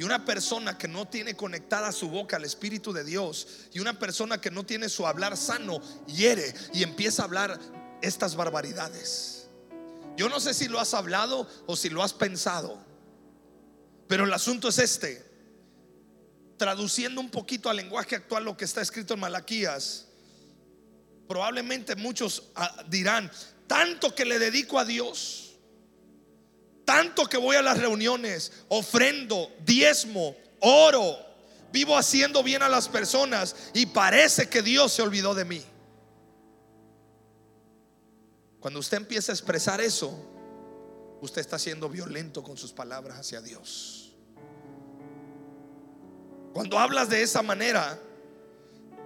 Y una persona que no tiene conectada su boca al Espíritu de Dios y una persona que no tiene su hablar sano, hiere y empieza a hablar estas barbaridades. Yo no sé si lo has hablado o si lo has pensado, pero el asunto es este traduciendo un poquito al lenguaje actual lo que está escrito en Malaquías, probablemente muchos ah, dirán, tanto que le dedico a Dios, tanto que voy a las reuniones, ofrendo, diezmo, oro, vivo haciendo bien a las personas y parece que Dios se olvidó de mí. Cuando usted empieza a expresar eso, usted está siendo violento con sus palabras hacia Dios. Cuando hablas de esa manera,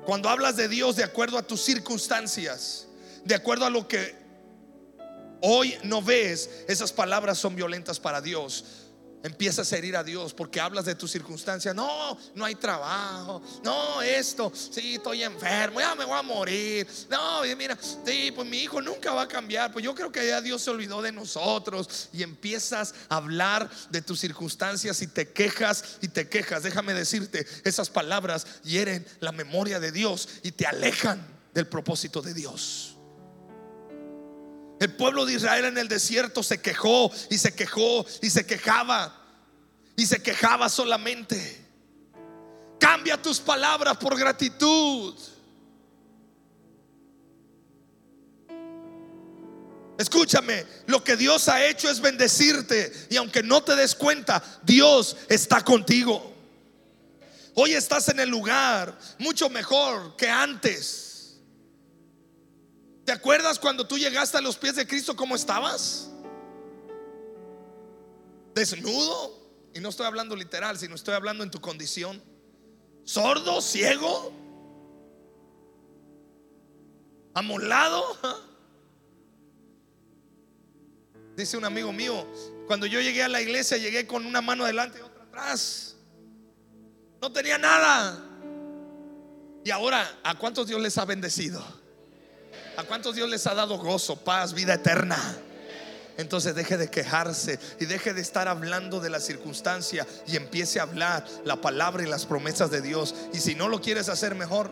cuando hablas de Dios de acuerdo a tus circunstancias, de acuerdo a lo que hoy no ves, esas palabras son violentas para Dios empiezas a herir a Dios porque hablas de tu circunstancia. No, no hay trabajo. No, esto, sí, estoy enfermo, ya me voy a morir. No, mira, sí, pues mi hijo nunca va a cambiar. Pues yo creo que ya Dios se olvidó de nosotros. Y empiezas a hablar de tus circunstancias y te quejas y te quejas. Déjame decirte, esas palabras hieren la memoria de Dios y te alejan del propósito de Dios. El pueblo de Israel en el desierto se quejó y se quejó y se quejaba y se quejaba solamente. Cambia tus palabras por gratitud. Escúchame, lo que Dios ha hecho es bendecirte y aunque no te des cuenta, Dios está contigo. Hoy estás en el lugar mucho mejor que antes. ¿Te acuerdas cuando tú llegaste a los pies de Cristo cómo estabas? Desnudo. Y no estoy hablando literal, sino estoy hablando en tu condición. Sordo, ciego, amolado. Dice un amigo mío, cuando yo llegué a la iglesia llegué con una mano adelante y otra atrás. No tenía nada. Y ahora, ¿a cuántos Dios les ha bendecido? ¿A cuántos Dios les ha dado gozo, paz, vida eterna? Entonces deje de quejarse y deje de estar hablando de la circunstancia y empiece a hablar la palabra y las promesas de Dios. Y si no lo quieres hacer mejor,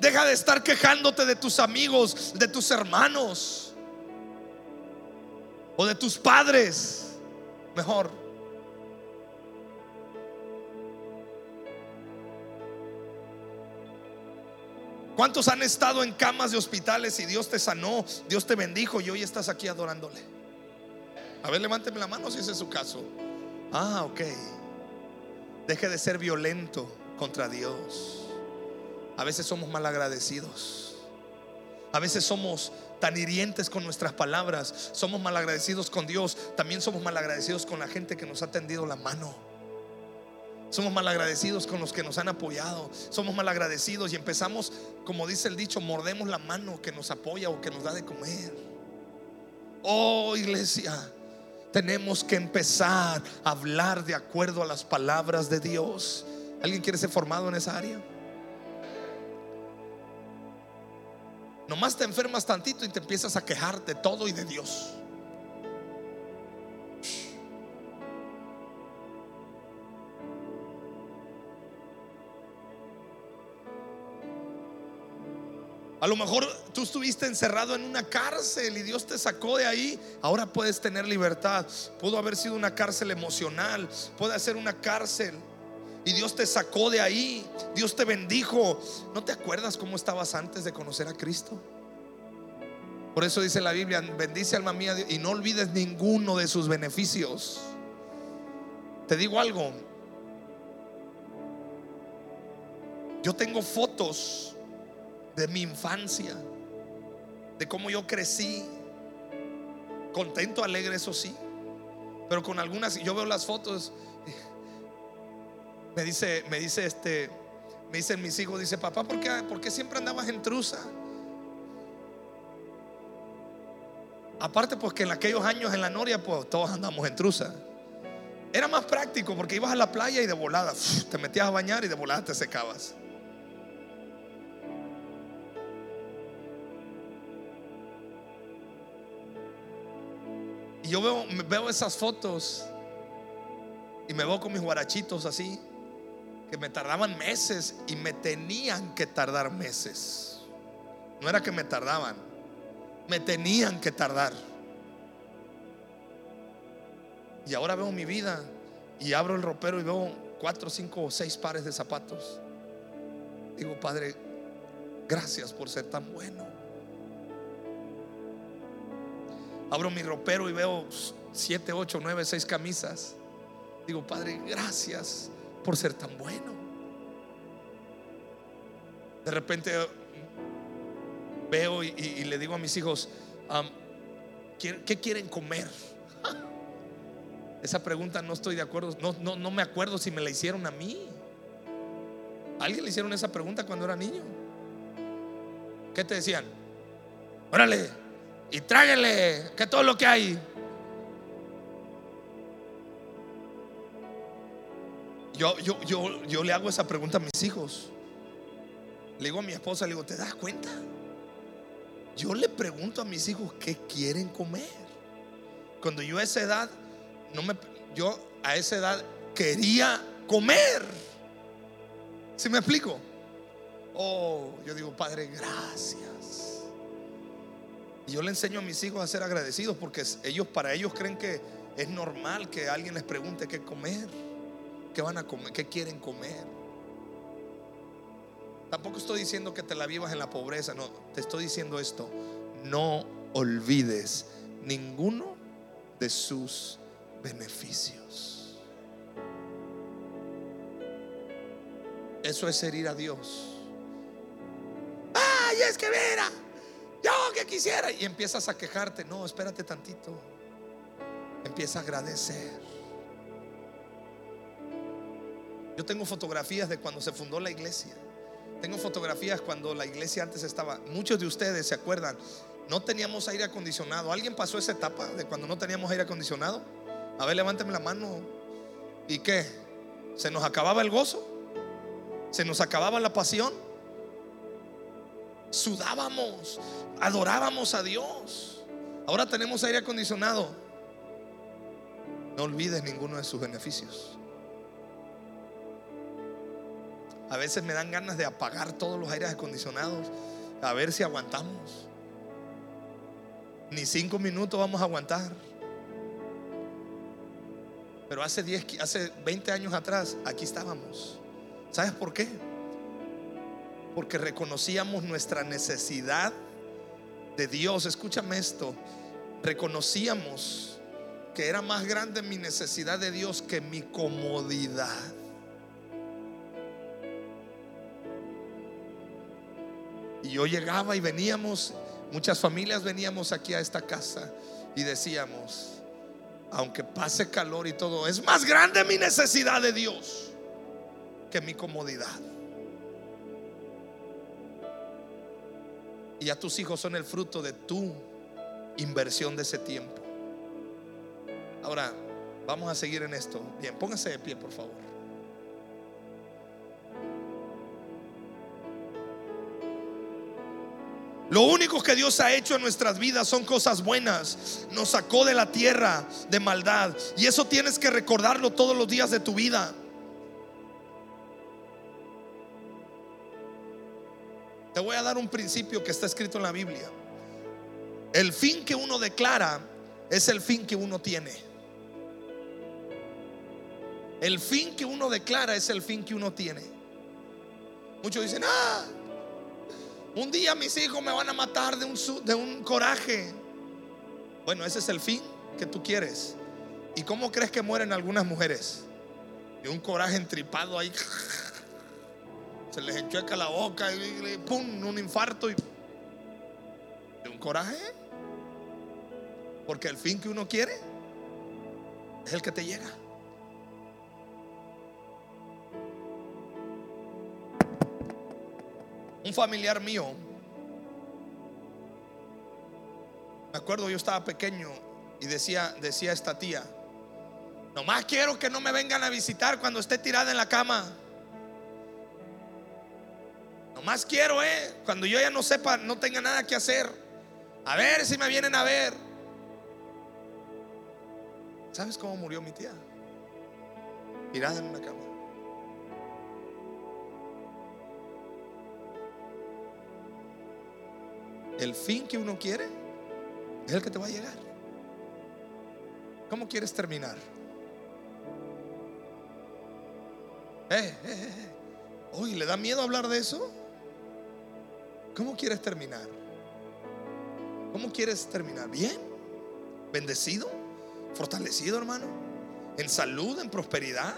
deja de estar quejándote de tus amigos, de tus hermanos o de tus padres. Mejor ¿Cuántos han estado en camas de hospitales y Dios te sanó, Dios te bendijo y hoy estás aquí adorándole? A ver, levánteme la mano si ese es su caso. Ah, ok. Deje de ser violento contra Dios. A veces somos malagradecidos. A veces somos tan hirientes con nuestras palabras. Somos malagradecidos con Dios. También somos malagradecidos con la gente que nos ha tendido la mano. Somos malagradecidos con los que nos han apoyado. Somos malagradecidos y empezamos, como dice el dicho, mordemos la mano que nos apoya o que nos da de comer. Oh iglesia, tenemos que empezar a hablar de acuerdo a las palabras de Dios. ¿Alguien quiere ser formado en esa área? Nomás te enfermas tantito y te empiezas a quejar de todo y de Dios. A lo mejor tú estuviste encerrado en una cárcel y Dios te sacó de ahí. Ahora puedes tener libertad. Pudo haber sido una cárcel emocional, puede ser una cárcel. Y Dios te sacó de ahí. Dios te bendijo. ¿No te acuerdas cómo estabas antes de conocer a Cristo? Por eso dice la Biblia, bendice alma mía y no olvides ninguno de sus beneficios. Te digo algo. Yo tengo fotos de mi infancia, de cómo yo crecí, contento, alegre, eso sí, pero con algunas, yo veo las fotos, me dice, me dice este, me dicen mis hijos, dice, papá, ¿por qué, ¿por qué siempre andabas en truza? Aparte, pues que en aquellos años en la Noria, pues todos andamos en truza. Era más práctico porque ibas a la playa y de volada te metías a bañar y de volada te secabas. Y yo veo, veo esas fotos y me veo con mis guarachitos así, que me tardaban meses y me tenían que tardar meses. No era que me tardaban, me tenían que tardar. Y ahora veo mi vida y abro el ropero y veo cuatro, cinco o seis pares de zapatos. Digo, Padre, gracias por ser tan bueno. Abro mi ropero y veo siete, ocho, nueve, seis camisas. Digo, Padre, gracias por ser tan bueno. De repente veo y, le digo a mis hijos, ¿qué, quieren comer? Esa pregunta no estoy de acuerdo, no, no, no me acuerdo si me la hicieron a mí. alguien le hicieron esa pregunta cuando era niño? ¿Qué te decían? Órale, y tráguele que todo lo que hay. Yo, yo, yo, yo le hago esa pregunta a mis hijos. Le digo a mi esposa, le digo, ¿te das cuenta? Yo le pregunto a mis hijos qué quieren comer. Cuando yo a esa edad, no me, yo a esa edad quería comer. ¿Sí me explico? Oh, yo digo, Padre, gracias. Y yo le enseño a mis hijos a ser agradecidos porque ellos para ellos creen que es normal que alguien les pregunte qué comer, qué van a comer, qué quieren comer. Tampoco estoy diciendo que te la vivas en la pobreza, no, te estoy diciendo esto, no olvides ninguno de sus beneficios. Eso es herir a Dios. Ay, es que mira, yo que quisiera. Y empiezas a quejarte. No, espérate tantito. Empieza a agradecer. Yo tengo fotografías de cuando se fundó la iglesia. Tengo fotografías cuando la iglesia antes estaba. Muchos de ustedes se acuerdan. No teníamos aire acondicionado. ¿Alguien pasó esa etapa de cuando no teníamos aire acondicionado? A ver, levánteme la mano. ¿Y qué? ¿Se nos acababa el gozo? ¿Se nos acababa la pasión? Sudábamos adorábamos a Dios. Ahora tenemos aire acondicionado. No olvides ninguno de sus beneficios. A veces me dan ganas de apagar todos los aires acondicionados a ver si aguantamos. Ni cinco minutos vamos a aguantar. Pero hace 10, hace 20 años atrás, aquí estábamos. ¿Sabes por qué? Porque reconocíamos nuestra necesidad de Dios. Escúchame esto. Reconocíamos que era más grande mi necesidad de Dios que mi comodidad. Y yo llegaba y veníamos, muchas familias veníamos aquí a esta casa y decíamos, aunque pase calor y todo, es más grande mi necesidad de Dios que mi comodidad. Y ya tus hijos son el fruto de tu inversión de ese tiempo. Ahora, vamos a seguir en esto. Bien, póngase de pie, por favor. Lo único que Dios ha hecho en nuestras vidas son cosas buenas. Nos sacó de la tierra de maldad. Y eso tienes que recordarlo todos los días de tu vida. Te voy a dar un principio que está escrito en la Biblia. El fin que uno declara es el fin que uno tiene. El fin que uno declara es el fin que uno tiene. Muchos dicen, ah, un día mis hijos me van a matar de un, de un coraje. Bueno, ese es el fin que tú quieres. ¿Y cómo crees que mueren algunas mujeres? De un coraje entripado ahí. Se les enchueca la boca y pum, un infarto y de un coraje. Porque el fin que uno quiere es el que te llega. Un familiar mío, me acuerdo yo estaba pequeño y decía, decía esta tía, nomás quiero que no me vengan a visitar cuando esté tirada en la cama. Nomás quiero, eh, cuando yo ya no sepa, no tenga nada que hacer, a ver si me vienen a ver. ¿Sabes cómo murió mi tía? Tirada en una cama. El fin que uno quiere es el que te va a llegar. ¿Cómo quieres terminar? Eh, eh, eh. ¿le da miedo hablar de eso? ¿Cómo quieres terminar? ¿Cómo quieres terminar? ¿Bien? ¿Bendecido? ¿Fortalecido, hermano? ¿En salud? ¿En prosperidad?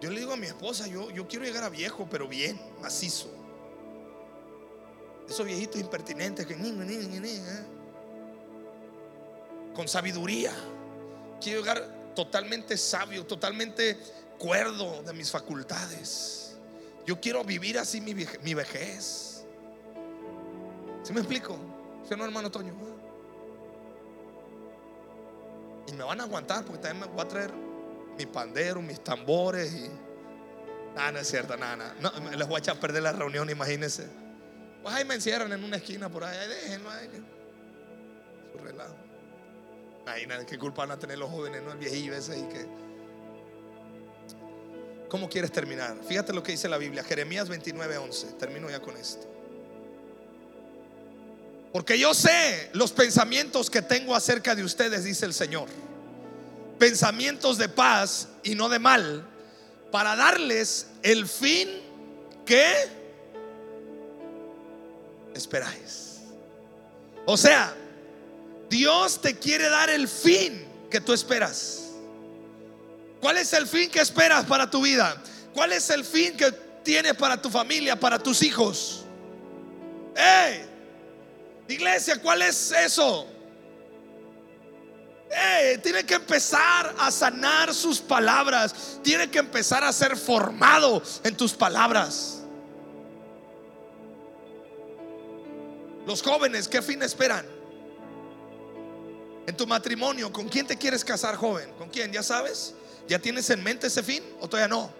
Yo le digo a mi esposa, yo, yo quiero llegar a viejo, pero bien, macizo. Esos viejitos impertinentes que ¿eh? con sabiduría. Quiero llegar totalmente sabio, totalmente cuerdo de mis facultades. Yo quiero vivir así mi, vejez. ¿Sí me explico? ¿Sí no, hermano Toño? Y me van a aguantar porque también me voy a traer mi pandero, mis tambores y. Nada, no es cierto, nada, No, les voy a echar a perder la reunión, imagínense. Pues ahí me encierran en una esquina por ahí, déjenlo ahí. Su relajo. Imagínate qué culpa van a tener los jóvenes, no el viejillo ese ahí que. ¿Cómo quieres terminar? Fíjate lo que dice la Biblia, Jeremías 29:11. Termino ya con esto. Porque yo sé los pensamientos que tengo acerca de ustedes, dice el Señor. Pensamientos de paz y no de mal, para darles el fin que esperáis. O sea, Dios te quiere dar el fin que tú esperas. ¿Cuál es el fin que esperas para tu vida? ¿Cuál es el fin que tienes para tu familia, para tus hijos? ¡Hey! Iglesia, ¿cuál es eso? Hey, tiene que empezar a sanar sus palabras. Tiene que empezar a ser formado en tus palabras. Los jóvenes, ¿qué fin esperan? En tu matrimonio, ¿con quién te quieres casar, joven? ¿Con quién? ¿Ya sabes? ¿Ya tienes en mente ese fin o todavía no?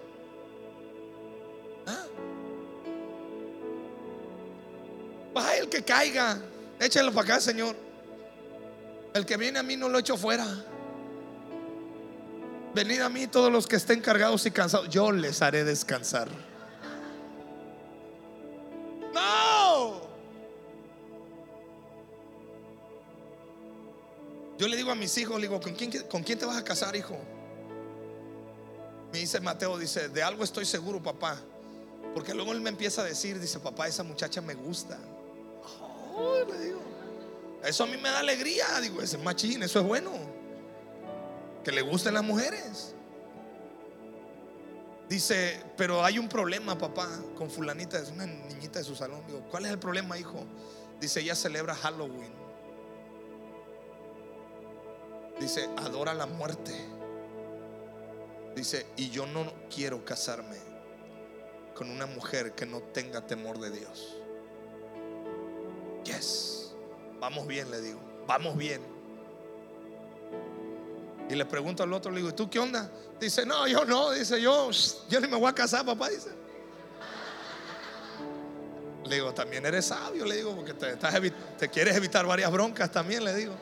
¿Ah? Baja el que caiga, échalo para acá, Señor. El que viene a mí no lo echo fuera. Venid a mí todos los que estén cargados y cansados, yo les haré descansar. No. Yo le digo a mis hijos, le digo, ¿con quién, ¿con quién te vas a casar, hijo? Dice Mateo, dice, de algo estoy seguro, papá, Porque luego él me empieza a decir, dice, papá, esa muchacha me gusta. Eso a mí me da alegría. Digo, ese es machín, eso es bueno. Que le gusten las mujeres. Dice, pero hay un problema, papá, con fulanita, es una niñita de su salón. Digo, ¿cuál es el problema, hijo? Dice, ella celebra Halloween. Dice, adora la muerte. Dice, y yo no quiero casarme con una mujer que no tenga temor de Dios. Yes, vamos bien, le digo, vamos bien. Y le pregunto al otro, le digo, ¿y tú qué onda? Dice, no, yo no, dice, yo, yo ni me voy a casar, papá, dice. Le digo, también eres sabio, le digo, porque te, te quieres evitar varias broncas también, le digo.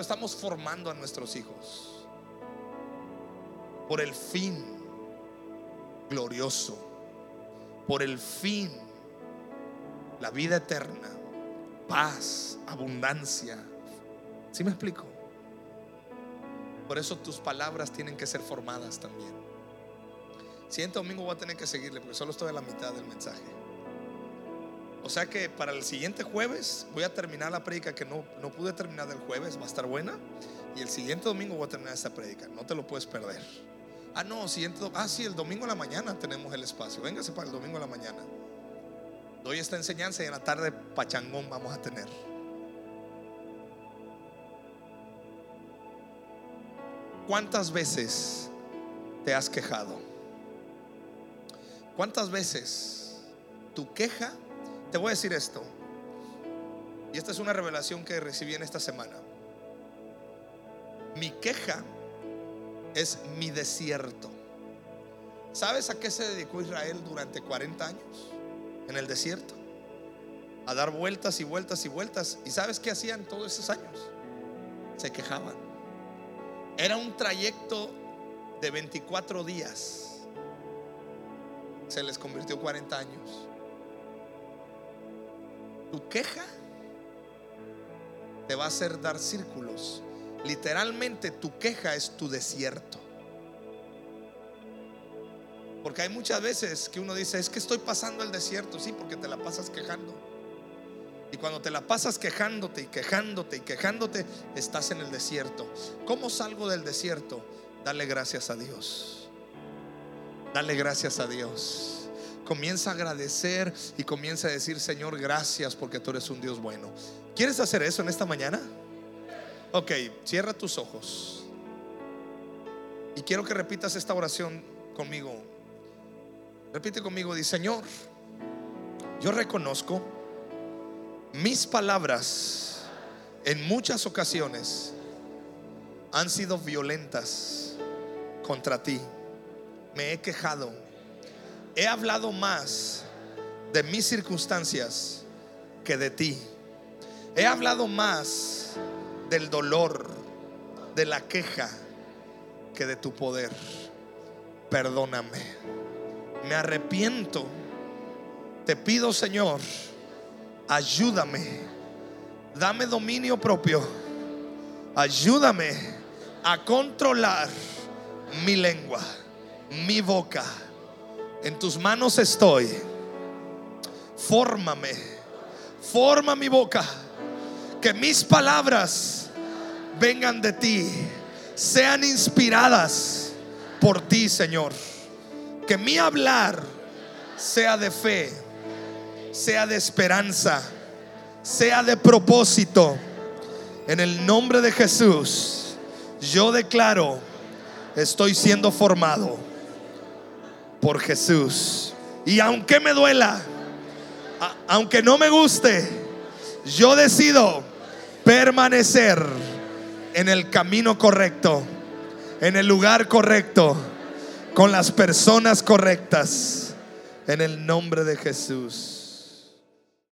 Estamos formando a nuestros hijos por el fin glorioso, por el fin, la vida eterna, paz, abundancia. ¿Sí me explico? Por eso tus palabras tienen que ser formadas también. Siguiente domingo voy a tener que seguirle porque solo estoy a la mitad del mensaje. O sea que para el siguiente jueves voy a terminar la prédica que no, no pude terminar del jueves, va a estar buena. Y el siguiente domingo voy a terminar esta prédica, no te lo puedes perder. Ah, no, siguiente, ah, sí, el domingo a la mañana tenemos el espacio. Véngase para el domingo a la mañana. Doy esta enseñanza y en la tarde pachangón vamos a tener. ¿Cuántas veces te has quejado? ¿Cuántas veces tu queja te voy a decir esto. Y esta es una revelación que recibí en esta semana. Mi queja es mi desierto. ¿Sabes a qué se dedicó Israel durante 40 años en el desierto? A dar vueltas y vueltas y vueltas. ¿Y sabes qué hacían todos esos años? Se quejaban. Era un trayecto de 24 días. Se les convirtió 40 años. Tu queja te va a hacer dar círculos. Literalmente tu queja es tu desierto. Porque hay muchas veces que uno dice, es que estoy pasando el desierto, sí, porque te la pasas quejando. Y cuando te la pasas quejándote y quejándote y quejándote, estás en el desierto. ¿Cómo salgo del desierto? Dale gracias a Dios. Dale gracias a Dios comienza a agradecer y comienza a decir, Señor, gracias porque tú eres un Dios bueno. ¿Quieres hacer eso en esta mañana? Ok, cierra tus ojos. Y quiero que repitas esta oración conmigo. Repite conmigo, dice, Señor, yo reconozco mis palabras en muchas ocasiones han sido violentas contra ti. Me he quejado he hablado más de mis circunstancias que de ti. He hablado más del dolor, de la queja, que de tu poder. Perdóname. Me arrepiento. Te pido, Señor, ayúdame. Dame dominio propio. Ayúdame a controlar mi lengua, mi boca en tus manos estoy. Fórmame. Forma mi boca. Que mis palabras vengan de ti. Sean inspiradas por ti, Señor. Que mi hablar sea de fe, sea de esperanza, sea de propósito. En el nombre de Jesús, yo declaro, estoy siendo formado por Jesús. Y aunque me duela, aunque no me guste, yo decido permanecer en el camino correcto, en el lugar correcto, con las personas correctas, en el nombre de Jesús.